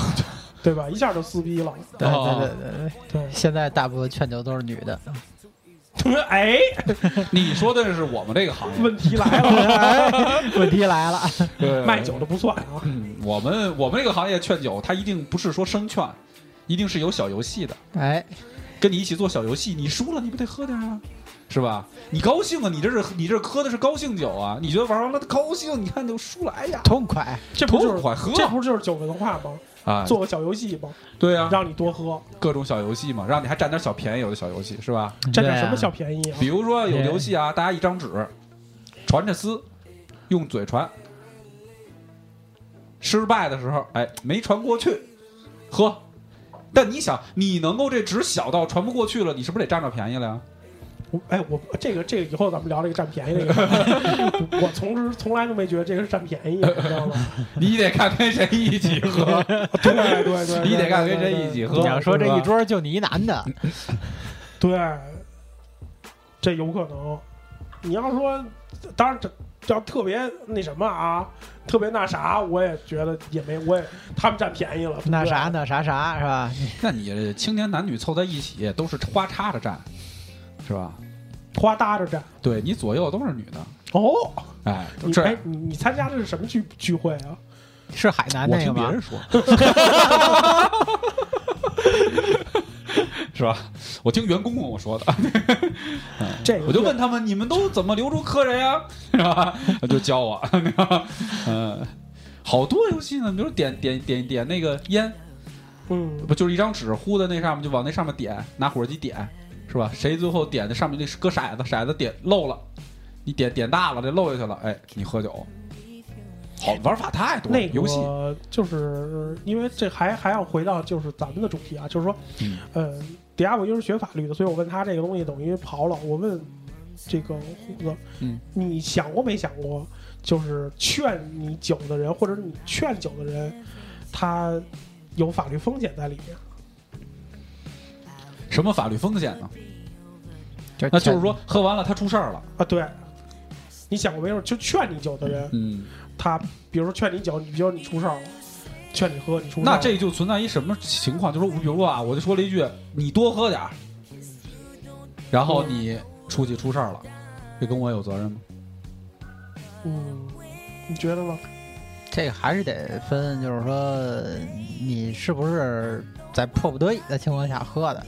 对吧？一下就撕逼了。对对对对，对，现在大部分劝酒都是女的。哎，你说的是我们这个行业，问题来了，问题来了，对卖酒的不算啊。嗯，我们我们这个行业劝酒，它一定不是说生劝，一定是有小游戏的，哎，跟你一起做小游戏，你输了你不得喝点啊，是吧？你高兴啊，你这是你这喝的是高兴酒啊，你觉得玩完了高兴，你看就输了，哎呀，痛快。这不就是痛快喝这不就是酒文化吗？啊，做个小游戏吧？对啊，让你多喝，各种小游戏嘛，让你还占点小便宜，有的小游戏是吧？占点什么小便宜啊？比如说有游戏啊，大家一张纸，传着撕，用嘴传，失败的时候，哎，没传过去，喝。但你想，你能够这纸小到传不过去了，你是不是得占着便宜了呀？我哎，我这个这个以后咱们聊这个占便宜这个，我从之从来都没觉得这个是占便宜，你知道吗？你得看跟谁一起喝，对对对对，你得看跟谁一起喝你要说这一桌就你一男的，对，这有可能。你要说，当然这要特别那什么啊，特别那啥，我也觉得也没，我也他们占便宜了。那啥那啥啥是吧？那你青年男女凑在一起，都是花叉着站，是吧？花搭着站。对你左右都是女的，哦，哎，都这哎你你参加的是什么聚聚会啊？是海南我那个吗？听别人说，是吧？我听员工跟我说的，这个我就问他们，你们都怎么留住客人呀？是吧？就教我，嗯，好多游戏呢，比如点点点点那个烟，嗯，不就是一张纸糊在那上面，就往那上面点，拿火机点，是吧？谁最后点的上面那是搁骰子，骰子点漏了，你点点大了，这漏下去了，哎，你喝酒。好玩法太多了，那游戏就是因为这还还要回到就是咱们的主题啊，就是说，嗯呃，迪亚我又是学法律的，所以我问他这个东西等于刨了。我问这个虎子，嗯，你想过没想过，就是劝你酒的人，或者是你劝酒的人，他有法律风险在里面？什么法律风险呢？就那就是说喝完了他出事儿了，啊，对，你想过没有？就劝你酒的人，嗯，他比如说劝你酒，你比如说你出事儿了，劝你喝，你出那这就存在一什么情况？就是说，比如说啊，我就说了一句，你多喝点儿，然后你出去出事儿了，这跟我有责任吗？嗯，你觉得吗？这个还是得分，就是说你是不是在迫不得已的情况下喝的，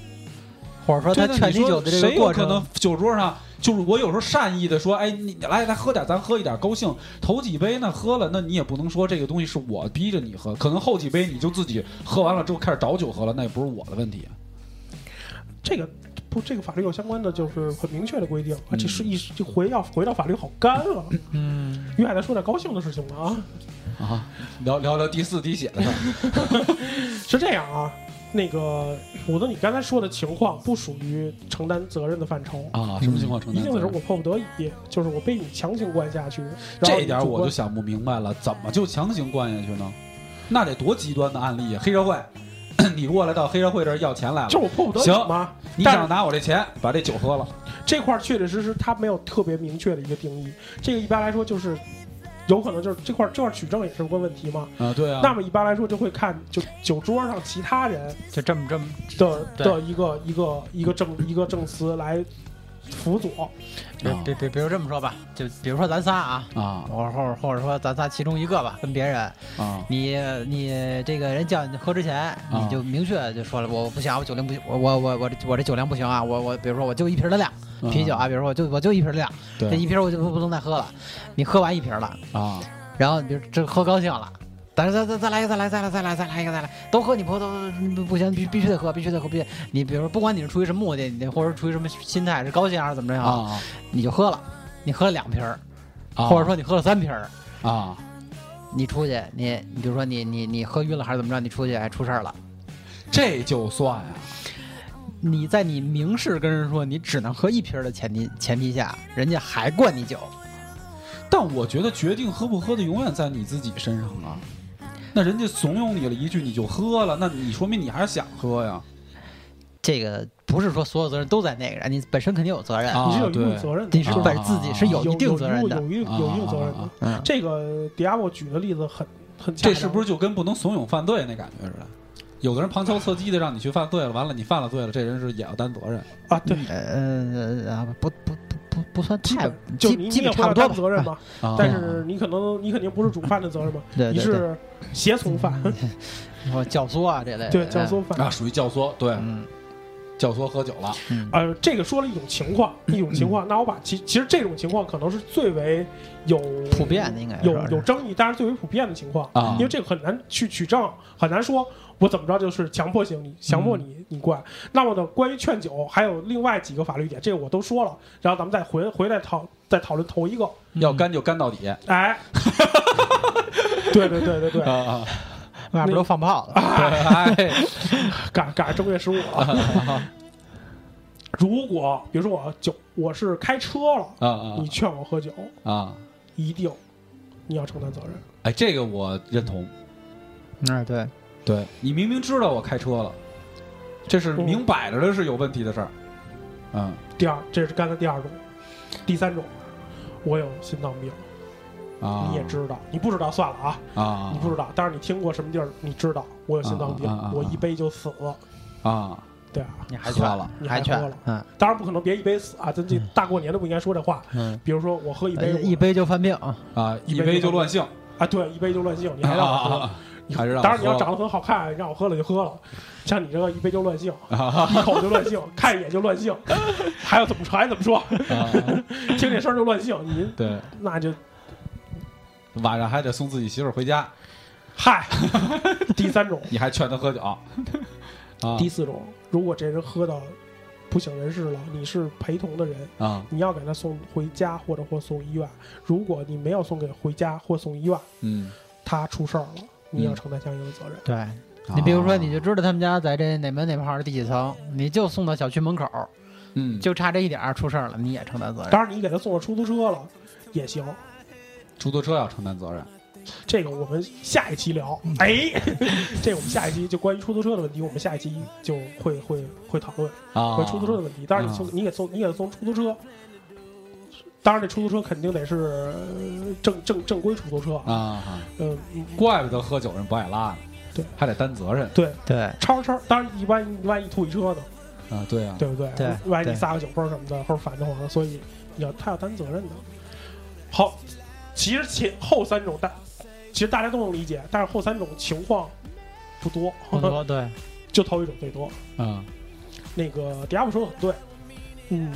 或者说他劝你说酒的这谁个过程有可能，酒桌上就是我有时候善意的说，哎，你来来喝点，咱喝一点，高兴。头几杯呢喝了，那你也不能说这个东西是我逼着你喝，可能后几杯你就自己喝完了之后开始找酒喝了，那也不是我的问题。这个不，这个法律有相关的就是很明确的规定这是一这回要回到法律好干了。嗯，于海再说点高兴的事情吧啊，啊，聊聊聊第四滴血的事儿。是这样啊，那个虎子，你刚才说的情况不属于承担责任的范畴。啊，什么情况承一定是担责任？我迫不得已，就是我被你强行灌下去。这一点我就想不明白了，怎么就强行灌下去呢？那得多极端的案例啊！黑社会，你过来到黑社会这儿要钱来了，就是我迫不得已行嘛。你想拿我这钱把这酒喝了，这块儿确确实实它没有特别明确的一个定义。这个一般来说就是有可能就是这块儿这块儿取证也是个问题嘛。啊，对啊，那么一般来说就会看就酒桌上其他人就这么这么，的的一个一个一个证一个证词来辅佐。比比比比如这么说吧，就比如说咱仨啊，啊。或或者或者说咱仨其中一个吧，跟别人，啊。你你这个人叫你喝之前，你就明确就说了，我不行，我酒量不行，我我我我这我这酒量不行啊，我我比如说我就一瓶的量，啤酒啊，比如说我就我就一瓶量，对。这一瓶我就不不能再喝了，你喝完一瓶了，啊。然后你比如这喝高兴了，但是再再再来一个，再来再来再来再来一个，再来，都喝你不喝都不不行，必必须得喝，必须得喝，必须。你比如说，不管你是出于什么目的，你或者出于什么心态，是高兴还是怎么着啊，啊你就喝了，你喝了两瓶或者说你喝了三瓶儿，啊，你出去，你你比如说你你你喝晕了还是怎么着，你出去哎出事儿了，这就算呀，你在你明示跟人说你只能喝一瓶儿的前提前提下，人家还灌你酒，但我觉得决定喝不喝的永远在你自己身上啊。那人家怂恿你了一句，你就喝了，那你说明你还是想喝呀？这个不是说所有责任都在那个人，你本身肯定有责任，啊你是有一定对责任的，你是啊本自己是有有一定责任的。有，一定有一定责任的。这个迪亚波举的例子很很这是不是就跟不能怂恿犯罪那感觉似的？有的人旁敲侧击的让你去犯罪了，完了你犯了罪了，这人是也要担责任。啊？对，呃啊不不不不不算基太本就你也差不多吧，责任嘛，啊。但是你可能你肯定不是主犯的责任嘛，对对对，你是胁从犯，说教唆啊这类的，对教唆犯。啊，属于教唆，对，嗯，教唆喝酒了。嗯。呃，这个说了一种情况，一种情况。那我把其其实这种情况可能是最为有普遍的应该有有争议，但是最为普遍的情况啊。因为这个很难去取证，很难说我怎么着就是强迫性你强迫你你灌。那么呢，关于劝酒还有另外几个法律点，这个我都说了，然后咱们再回回来讨再讨论头一个。要干就干到底哎，对对对对对，啊啊！外边都放炮了，哎，赶赶上正月十五了。如果比如说我酒我是开车了，啊啊你劝我喝酒，啊！一定你要承担责任。哎，这个我认同。嗯对，对。你明明知道我开车了，这是明摆着的是有问题的事儿。嗯。第二，这是刚才第二种，第三种，我有心脏病，啊，你也知道，你不知道算了啊，啊，你不知道，但是你听过什么地儿，你知道我有心脏病我一杯就死了，啊。对啊，你还劝喝了，你还劝。了，嗯。当然不可能别一杯死啊，咱这大过年的不应该说这话。嗯，比如说我喝一杯，呃一杯就犯病，啊，一杯就乱性，啊，对，一杯就乱性，你还让我喝，还是让当然你要长得很好看，让我喝了就喝了，像你这个一杯就乱性，啊一口就乱性，看一眼就乱性，还要怎么说还怎么说，啊，听这声儿就乱性，您对，那就。晚上还得送自己媳妇回家，嗨。第三种，你还劝他喝酒，啊，第四种，如果这人喝到不省人事了，你是陪同的人，啊，你要给他送回家或者或送医院。如果你没有送给回家或送医院，嗯，他出事儿了，你要嗯承担相应的责任。对。你比如说，啊你就知道他们家在这哪门哪号的第几层，你就送到小区门口，嗯，就差这一点儿出事儿了，你也承担责任。当然，你给他送到出租车了也行。出租车要承担责任，这个我们下一期聊。哎，这我们下一期就关于出租车的问题，我们下一期就会会会讨论啊关于出租车的问题。当然，你送你给送你给送出租车，当然这出租车肯定得是呃正正正规出租车。啊。啊，嗯，嗯怪不得喝酒人不爱拉呢，对，还得担责任。对，对，超超，当然一万一万一吐一车呢，啊，对啊，对不对？对万一你对。撒个酒疯什么的，或者反着慌的，所以你要他要担责任的。好，其实前后三种大，其实大家都能理解，但是后三种情况不多，不多对，就头一种最多。嗯。那个迪亚布说的很对，嗯，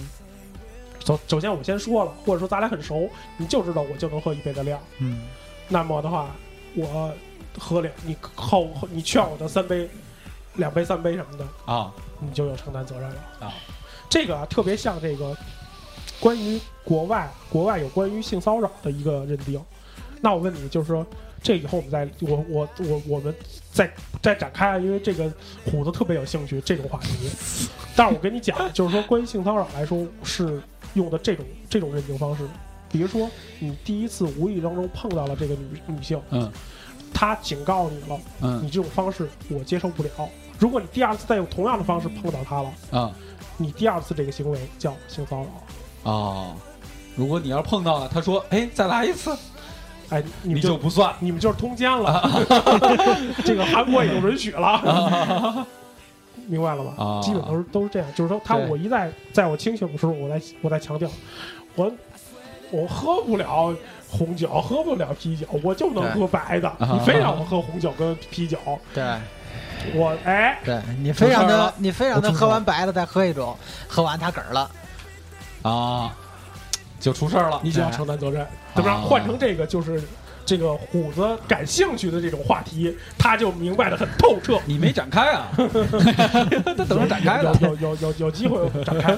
首首先我先说了，或者说咱俩很熟，你就知道我就能喝一杯的量，嗯，那么的话，我喝两，你后你劝我的三杯、两杯、三杯什么的，啊你就有承担责任了啊。这个啊，特别像这个关于国外国外有关于性骚扰的一个认定。那我问你，就是说，这以后我们再我我我我们再再展开，因为这个虎子特别有兴趣这种话题。但是我跟你讲，就是说关于性骚扰来说，是用的这种这种认定方式。比如说，你第一次无意当中碰到了这个女女性，嗯她警告你了，嗯你这种方式我接受不了。如果你第二次再用同样的方式碰到她了，啊你第二次这个行为叫性骚扰。啊，如果你要是碰到了，她说，哎，再来一次，哎，你就就不算你们就是通奸了，这个韩国也就允许了 明白了吧？啊。基本都是都是这样，就是说他我一再在我清醒的时候，我在我在强调，我我喝不了红酒，喝不了啤酒，我就能喝白的，啊。你非让我喝红酒跟啤酒，对。我哎，对，你非让他你非让他喝完白的再喝一种，喝完他嗝儿了，啊，就出事儿了，你就要承担责任，怎么着？啊换成这个就是这个虎子感兴趣的这种话题，他就明白的很透彻。你没展开啊？他等着展开了。有有有有有机会展开，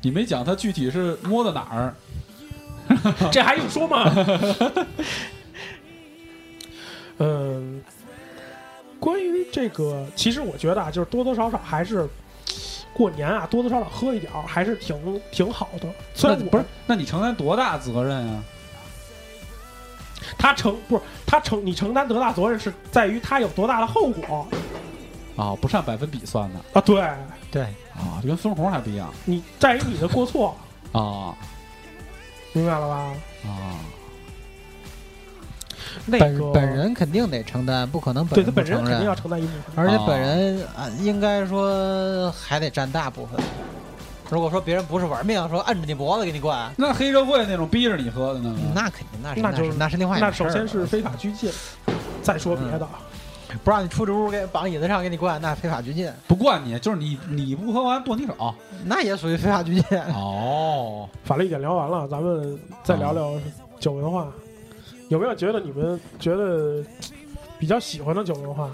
你没讲他具体是摸的哪儿？这还用说吗？嗯，关于这个，其实我觉得啊，就是多多少少还是过年啊，多多少少喝一点儿还是挺挺好的。虽然不是，那你承担多大责任啊？他承不是他承你承担多大责任是在于他有多大的后果啊，不是按百分比算的啊。对对，啊，就跟分红还不一样你在于你的过错，啊明白了吧？啊！那个本本人肯定得承担，不可能本对他人本人肯定要，承担一部分。而且啊本人啊，应该说还得占大部分。如果说别人不是玩命说按着你脖子给你灌，那黑社会那种逼着你喝的呢？那肯定那是那就是是那是另外一那首先是非法拘禁，再说别的。不让你出这屋给绑椅子上给你灌，那非法拘禁，不灌你，就是你你不喝完剁你手。那也属于非法拘禁。哦，法律点聊完了，咱们再聊聊酒文化。有没有觉得你们觉得比较喜欢的酒文化？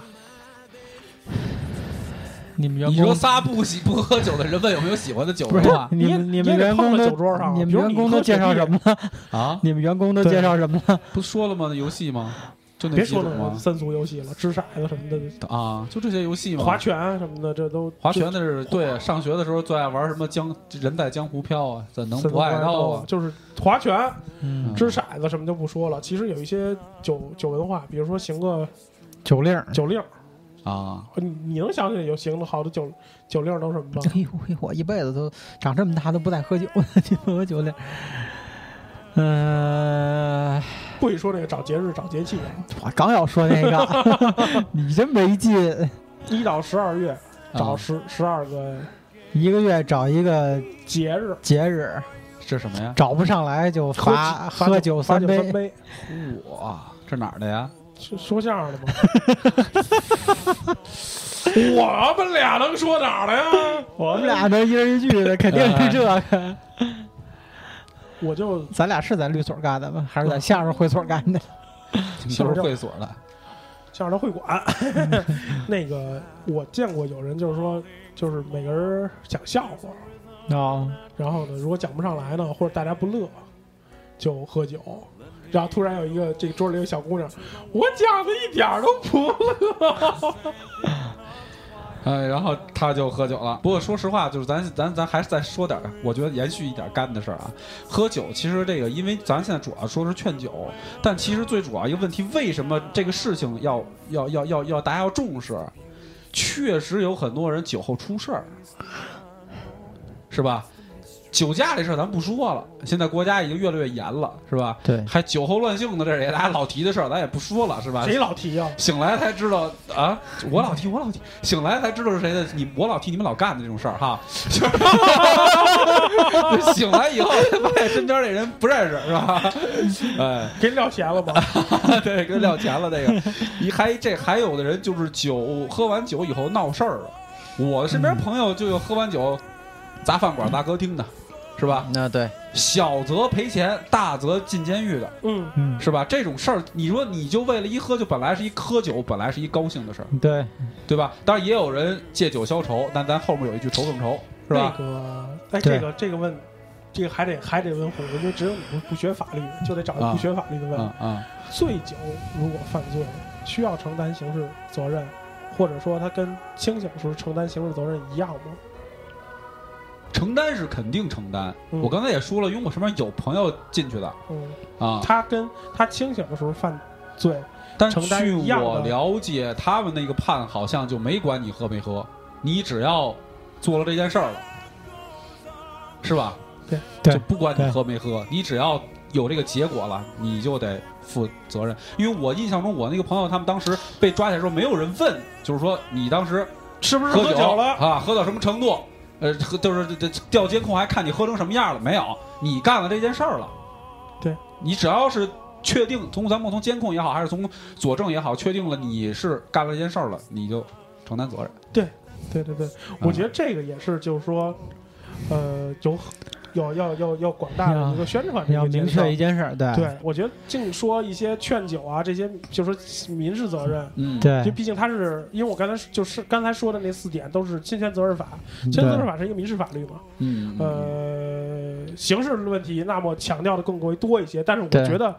你们员工你说仨不喜不喝酒的人问有没有喜欢的酒不是文化你们你们员工都到酒桌上你们员工都介绍什么了？啊？你们员工都介绍什么了？不说了吗？那游戏吗？就那别说几种吗？三俗游戏了，掷骰子什么的，啊，就这些游戏吗？划拳什么的，这都划拳的是对，上学的时候最爱玩什么江人在江湖飘啊，怎能不爱刀啊？就是划拳、嗯，掷骰子什么就不说了。其实有一些酒酒文化，比如说行个酒令儿。酒令，啊，你你能想起来有行的好的酒酒令都什么吗？哎呦喂，我一辈子都长这么大都不带喝酒，你问我酒令儿。嗯、不许说那个找节日找节气，我刚要说那个，你真没劲，一到十二月找啊十十二个一个月找一个节日，节日，这什么呀？找不上来就罚喝喝酒三杯。酒三杯，哇，这哪儿的呀？是说相声的吗？我们俩能说哪儿的呀？我们俩能一人一句的，肯定是这个。我就咱俩是在律所干的吗？还是在相声会所干的？你都是会所的相声的会馆，那个我见过有人就是说，就是每个人讲笑话，啊，然后呢，如果讲不上来呢，或者大家不乐，就喝酒。然后突然有一个这个桌里有个小姑娘，我讲的一点都不乐。哎，然后他就喝酒了。不过说实话，就是咱咱咱还是再说点，我觉得延续一点干的事儿啊。喝酒其实这个，因为咱现在主要说是劝酒，但其实最主要一个问题，为什么这个事情要要要要要大家要重视？确实有很多人酒后出事儿，是吧？酒驾这事儿咱不说了，现在国家已经越来越严了，是吧？对，还酒后乱性的这也大家老提的事儿，咱也不说了，是吧？谁老提呀、醒来才知道啊，我老提，我老提，醒来才知道是谁的。你我老提，你们老干的这种事儿哈，就 是醒来以后才发现身边这人不认识是吧？哎，给你撂钱了吧？对，给撂钱了这个。你还这还有的人就是酒喝完酒以后闹事儿了。我的身边朋友就有喝完酒砸饭馆、砸歌厅的，是吧？那对，小则赔钱，大则进监狱的，嗯，嗯，是吧？这种事儿，你说你就为了一喝酒，本来是一喝酒，本来是一高兴的事儿。对，对吧？当然也有人借酒消愁，但咱后面有一句愁更愁，是吧？那个，哎，这个这个问，这个还得还得问虎子，因为只有你不不学法律，就得找一个啊不学法律的问。嗯嗯，醉酒如果犯罪，需要承担刑事责任，或者说他跟清醒时候承担刑事责任一样吗？承担是肯定承担。嗯我刚才也说了，因为我身边有朋友进去的嗯，啊，他跟他清醒的时候犯罪，但据我了解，他们那个判好像就没管你喝没喝，你只要做了这件事儿了，是吧？对对就不管你喝没喝，你只要有这个结果了，你就得负责任。因为我印象中，我那个朋友他们当时被抓起来的时候，没有人问，就是说你当时是不是喝喝酒了？啊，喝到什么程度？呃，就是调监控还看你喝成什么样了没有？你干了这件事儿了，对你只要是确定从咱们从监控也好，还是从佐证也好，确定了你是干了这件事儿了，你就承担责任。对对对，我觉得这个也是，就是说，呃，有要要要要广大的一个宣传这要个明确一件件事儿，对。对，我觉得净说一些劝酒啊，这些就是说民事责任，嗯，就对毕竟它是因为我刚才就是刚才说的那四点都是侵权责任法，嗯侵权责任法是一个民事法律嘛，嗯，呃，刑事问题那么强调的更为多一些，但是我觉得。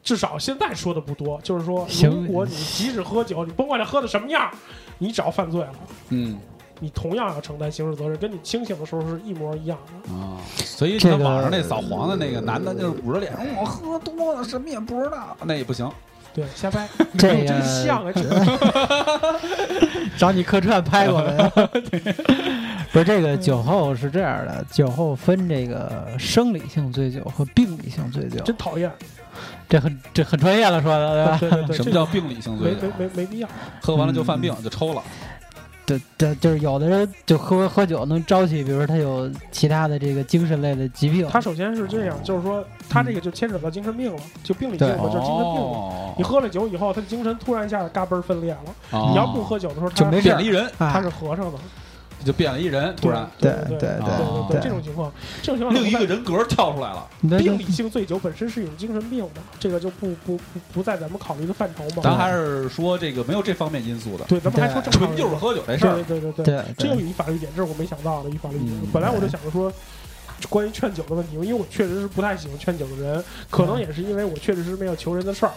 至少现在说的不多，就是说，如果你即使喝酒，你甭管他喝的什么样，你只要犯罪了，嗯你同样要承担刑事责任，跟你清醒的时候是一模一样的。啊，所以这个网上那扫黄的那个男的，就是捂着脸，我喝多了，什么也不知道，那也不行。对，瞎掰，这真个像啊！找你客串拍过来。不是这个酒后是这样的，酒后分这个生理性醉酒和病理性醉酒，真讨厌。这很这很专业了说的，对吧？对对对，什么叫病理性醉酒没？没没必要？喝完了就犯病，就抽了。对对，就是有的人就喝喝酒能招起，比如说他有其他的这个精神类的疾病，他首先是这样，就是说他这个就牵扯到精神病了，就病理性的就是精神病了。哦你喝了酒以后，他精神突然一下嘎嘣儿分裂了。哦你要不喝酒的时候，他就没事变了一人，啊他是和尚的，就变了一人，突然对对对对对哦对对这种情况，这种情况另一个人格跳出来了。那病理性醉酒本身是一种精神病的，这个就不不不不在咱们考虑的范畴嘛。咱还是说这个没有这方面因素的，对，咱们还说正常人纯就是喝酒这事儿对。对对对对这有一法律点，这是我没想到的一法律点嗯。本来我就想着说，关于劝酒的问题，因为我确实是不太喜欢劝酒的人，可能也是因为我确实是没有求人的事儿。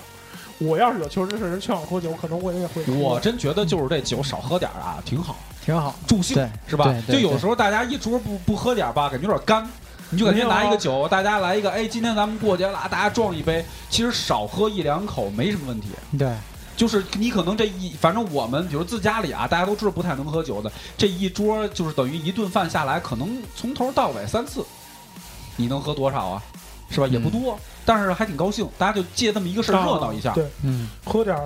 我要是有求人的事儿，人劝我喝酒，可能我也会。我真觉得就是这酒少喝点儿啊，挺好，挺好。助兴是吧？就有时候大家一桌不不喝点吧，感觉有点干。你就感觉拿一个酒，大家来一个，哎，今天咱们过节了，大家撞一杯，其实少喝一两口没什么问题。对，就是你可能这一，反正我们比如自家里啊，大家都知道不太能喝酒的，这一桌就是等于一顿饭下来，可能从头到尾三次，你能喝多少啊？是吧？也不多，但是还挺高兴，大家就借这么一个事儿热闹一下。对，嗯，喝点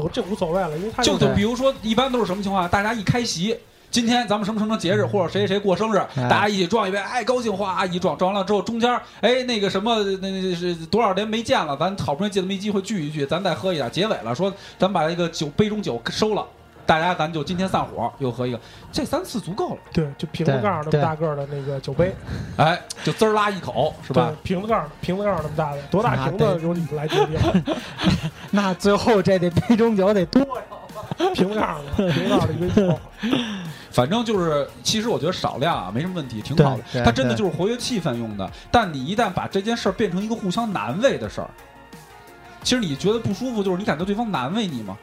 儿，这无所谓了，因为他就就比如说，一般都是什么情况？大家一开席，今天咱们什么什么节日，或者谁谁谁过生日，哎大家一起撞一杯，哎，高兴，哗一撞，撞完了之后，中间哎那个什么，那那是多少年没见了，咱好不容易借这么一机会聚一聚，咱再喝一点。结尾了，说咱把这个酒杯中酒收了。大家咱就今天散伙，又喝一个，这三次足够了，对，就瓶子盖儿那么大个儿的那个酒杯，哎，就滋儿拉一口，是吧？瓶子盖儿，瓶子盖儿那么大的，多大瓶子由你们来决定。那最后这得杯中酒得多呀。瓶子盖儿的，瓶子盖儿的一杯酒。反正就是，其实我觉得少量啊没什么问题，挺好的。它真的就是活跃气氛用的。但你一旦把这件事儿变成一个互相难为的事儿，其实你觉得不舒服，就是你感觉对方难为你吗？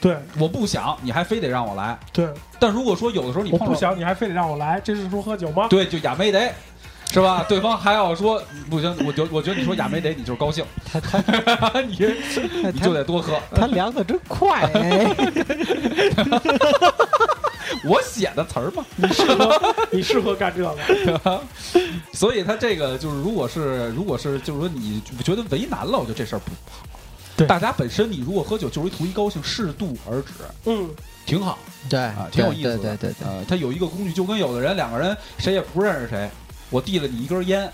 对我不想，你还非得让我来。对，但如果说有的时候你我不想，你还非得让我来，这是说喝酒吗？对，就亚没得。是吧？对方还要说不行，我觉我觉得你说亚没得，你就是高兴，他 他你你就得多喝。他凉的真快哎！我写的词儿嘛，你适合你适合干这个。所以他这个就是，如果是如果是就是说你觉得为难了，我觉得这事儿不好。对。大家本身你如果喝酒就是一图一高兴，适度而止，嗯，挺好。对啊，挺有意思的。对对对对，呃，他有一个工具，就跟有的人两个人谁也不认识谁，我递了你一根烟，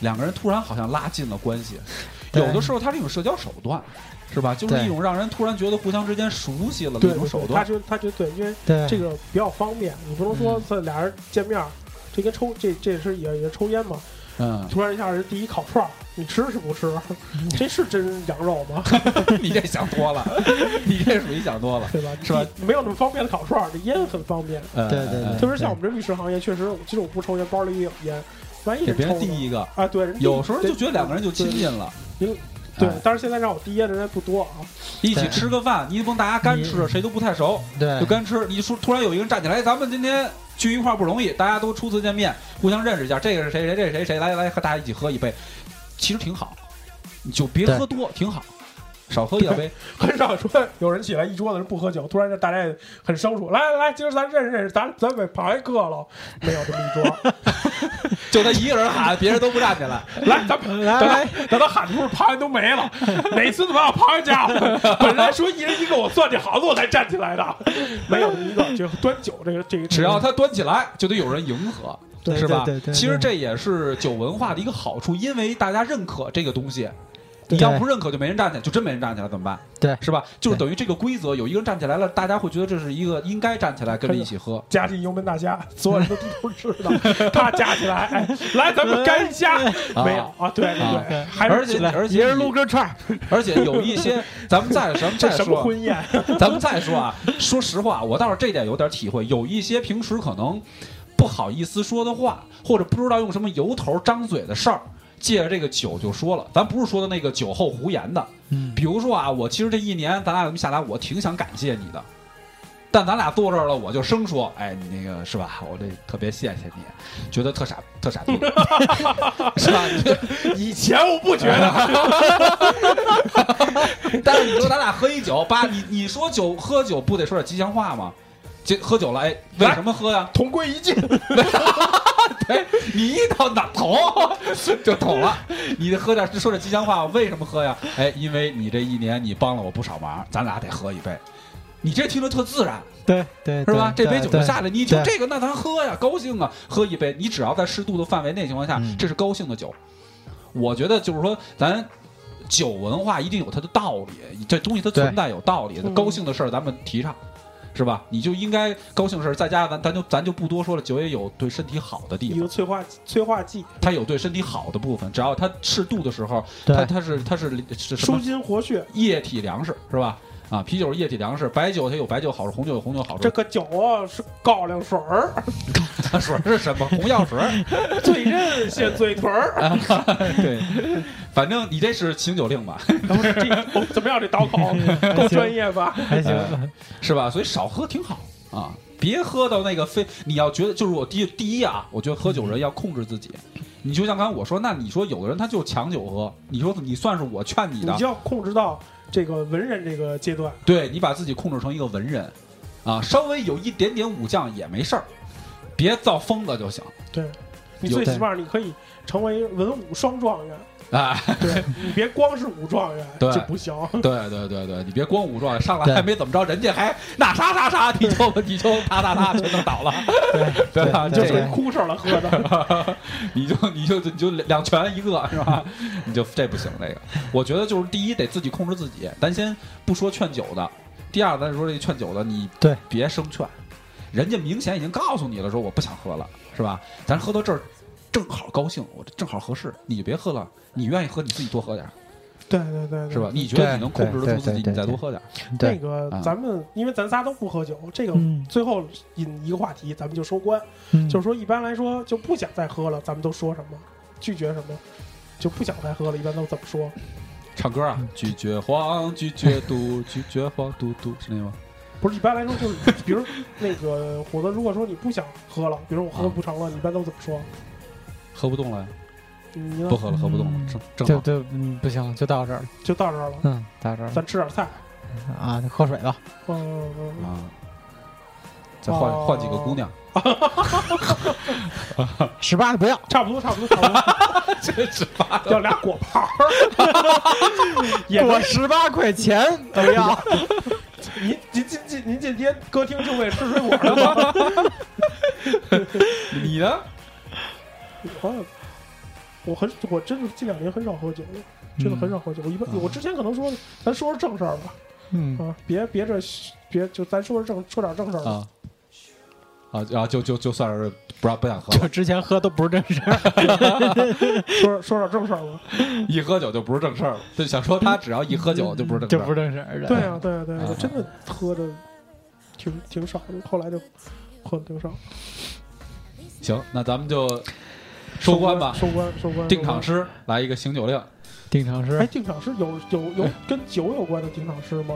两个人突然好像拉近了关系。有的时候他这种社交手段，是吧？就是一种让人突然觉得互相之间熟悉了的一种手段，他段。觉得他觉得对，因为这个比较方便，你不能说这俩人见面儿，这跟抽这这是也也抽烟嘛，嗯，突然一下人第一烤串儿，你吃是不吃？这是真羊肉吗？你这想多了，你这属于想多了，对吧？是吧？没有那么方便的烤串儿，这烟很方便。呃对对对特别是像我们这律师行业，确实，其实我不抽烟，包里也有烟，万一给别人递一个，啊，对，人有时候就觉得两个人就亲近了。对哎，但是现在让我递烟的人不多啊。一起吃个饭，你甭大家干吃，谁都不太熟，对就干吃。你说突然有一个人站起来，哎咱们今天聚一块儿不容易，大家都初次见面，互相认识一下，这个是谁谁，这是谁谁，来来和大家一起喝一杯，其实挺好，你就别喝多，挺好，少喝一两杯。很少说有人起来一桌子人不喝酒，突然大家也很生疏，来来来，今儿咱认识认识，咱咱给旁一个了，没有这么一桌，就他一个人喊，别人都不站起来。来，咱们来等他等他喊的时候，旁人都没了，每次都把我旁人加了。本来说一人一个，我算计好了我才站起来的，没有这么一个，就端酒这个这个，只要他端起来，就得有人迎合，对是吧对对对？其实这也是酒文化的一个好处，因为大家认可这个东西，你要不认可，就没人站起来，就真没人站起来，怎么办？对是吧？就是等于这个规则，有一个人站起来了，大家会觉得这是一个应该站起来跟着一起喝。加进油焖大虾，所有人都都知道，他加起来，哎，来咱们干一虾，没有啊？对对对，还而且而且一人撸根串儿，而且有一些，咱们再 咱们再这什么说，婚宴？咱们再说啊，说实话，我倒是这点有点体会，有一些平时可能不好意思说的话，或者不知道用什么由头张嘴的事儿。借着这个酒就说了，咱不是说的那个酒后胡言的，嗯比如说啊，我其实这一年咱俩这么下来，我挺想感谢你的，但咱俩坐这儿了，我就生说，哎，你那个是吧？我这特别谢谢你，觉得特傻特傻逼，是吧？以前我不觉得，但是你说咱俩喝一酒，爸，你你说酒喝酒不得说点吉祥话吗？这喝酒了，哎，为什么喝呀？同归于尽。对你一到哪捅 就捅了，你得喝点说点吉祥话，为什么喝呀？哎，因为你这一年你帮了我不少忙，咱俩得喝一杯。你这听着特自然，对对是吧？这杯酒就下来，你就对这个，那咱喝呀，高兴啊，喝一杯。你只要在适度的范围内情况下，嗯这是高兴的酒。我觉得就是说，咱酒文化一定有它的道理，这东西它存在有道理。嗯高兴的事儿咱们提倡，是吧？你就应该高兴的事儿，在家咱咱就咱就不多说了，酒也有对身体好的地方一个。催化催化剂，它有对身体好的部分，只要它适度的时候，它它是它是是舒筋活血。液体粮食是吧？啊，啤酒是液体粮食，白酒它有白酒好处，红酒有红酒好处。这个酒啊是高粱水儿，水是什么？红药水。醉人先醉腿儿。对，反正你这是醒酒令吧，怎么样？这刀口 够专业吧？还行，是吧？所以少喝挺好啊，别喝到那个非你要觉得就是我第第一啊，我觉得喝酒人要控制自己。你就像刚才我说，那你说有的人他就抢酒喝，你说你算是我劝你的，你就要控制到这个文人这个阶段。对你把自己控制成一个文人，啊，稍微有一点点武将也没事儿，别造疯子就行。对，你最起码你可以成为文武双状元。哎，对你别光是武状元，对这不行。对对对对，你别光武状元上来还没怎么着，人家还那啥啥啥，你就你就啪啪啪 全都倒了，对吧？就属于这个哭声了，喝的。你就你就你就两拳一个是吧？你就这不行，这个我觉得就是第一得自己控制自己，咱先不说劝酒的，第二咱说这劝酒的，你对别生劝，人家明显已经告诉你了，说我不想喝了，是吧？咱喝到这儿正好高兴，我这正好合适，你就别喝了，你愿意喝你自己多喝点儿，对对对对，是吧？你觉得你能控制得住自己，你再多喝点那个啊咱们因为咱仨都不喝酒，这个嗯最后引一个话题，咱们就收官。嗯就是说，一般来说就不想再喝了，咱们都说什么？拒绝什么？就不想再喝了，一般都怎么说？唱歌啊，拒绝黄，拒绝毒，拒绝黄嘟嘟，是那吗？不是，一般来说就是，比如那个虎子，如果说你不想喝了，比如我喝啊不成了，你一般都怎么说？喝不动了呀，不？喝了，喝不动了，正正好。就就嗯不行，就到这儿了，就到这儿了，嗯，到这儿了咱吃点菜。啊，喝水吧，嗯嗯嗯，啊，再换哦换几个姑娘，十八的不要，差不多，差不多，差不多。真是吧？要俩果盘儿，也我十八块钱都要，您您今今您今天歌厅就为吃水果的吗？你呢？我我很我真的近两年很少喝酒了，真的很少喝酒。我一般我之前可能说，咱说说正事儿吧，嗯，啊，别别这别就咱说说正说点正事儿吧。啊啊，然后就就就算是不让不想喝就，之前喝都不是正事儿，说说点正事儿吧。一喝酒就不是正事儿了。就想说他只要一喝酒就不是正事儿，就不是正事儿，对啊，对啊，对啊啊，真的喝的挺挺少的，后来就喝的挺少。行，那咱们就收官吧。收官，收官。定场诗来一个醒酒令，定场诗。哎，定场诗有有有跟酒有关的定场诗吗？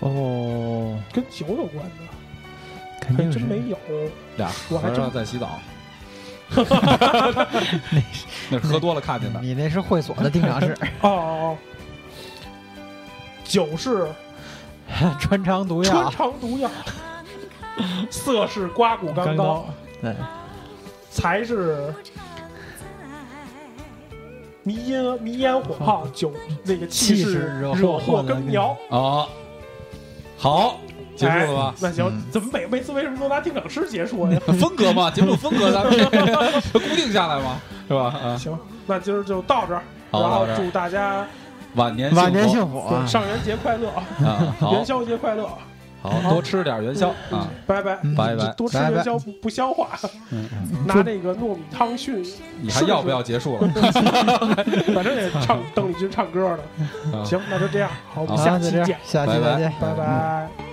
哦，跟酒有关的肯定真没有。俩和我还正在洗澡。那是喝多了看见的。你 那是会所的定场诗，哦哦哦，酒是穿肠毒药穿，肠毒药，色是刮骨钢刀刚刀，，对，才是迷烟迷烟火炮酒那个气势惹祸根苗啊，好。结束了吧？那行，怎么每每次为什么都拿定场诗结束呀？风格嘛，节目风格咱们 固定下来嘛，是吧？行，那今儿就到这儿，然后祝大家晚年晚年幸福，上元节快乐，元宵节快乐。好，多吃点元宵啊！拜拜拜拜，多吃元宵不不消化。拿那个糯米汤训，你还要不要结束了？反正也唱邓丽君唱歌的。行，那就这样。好，我们下期见。下期再见，拜拜。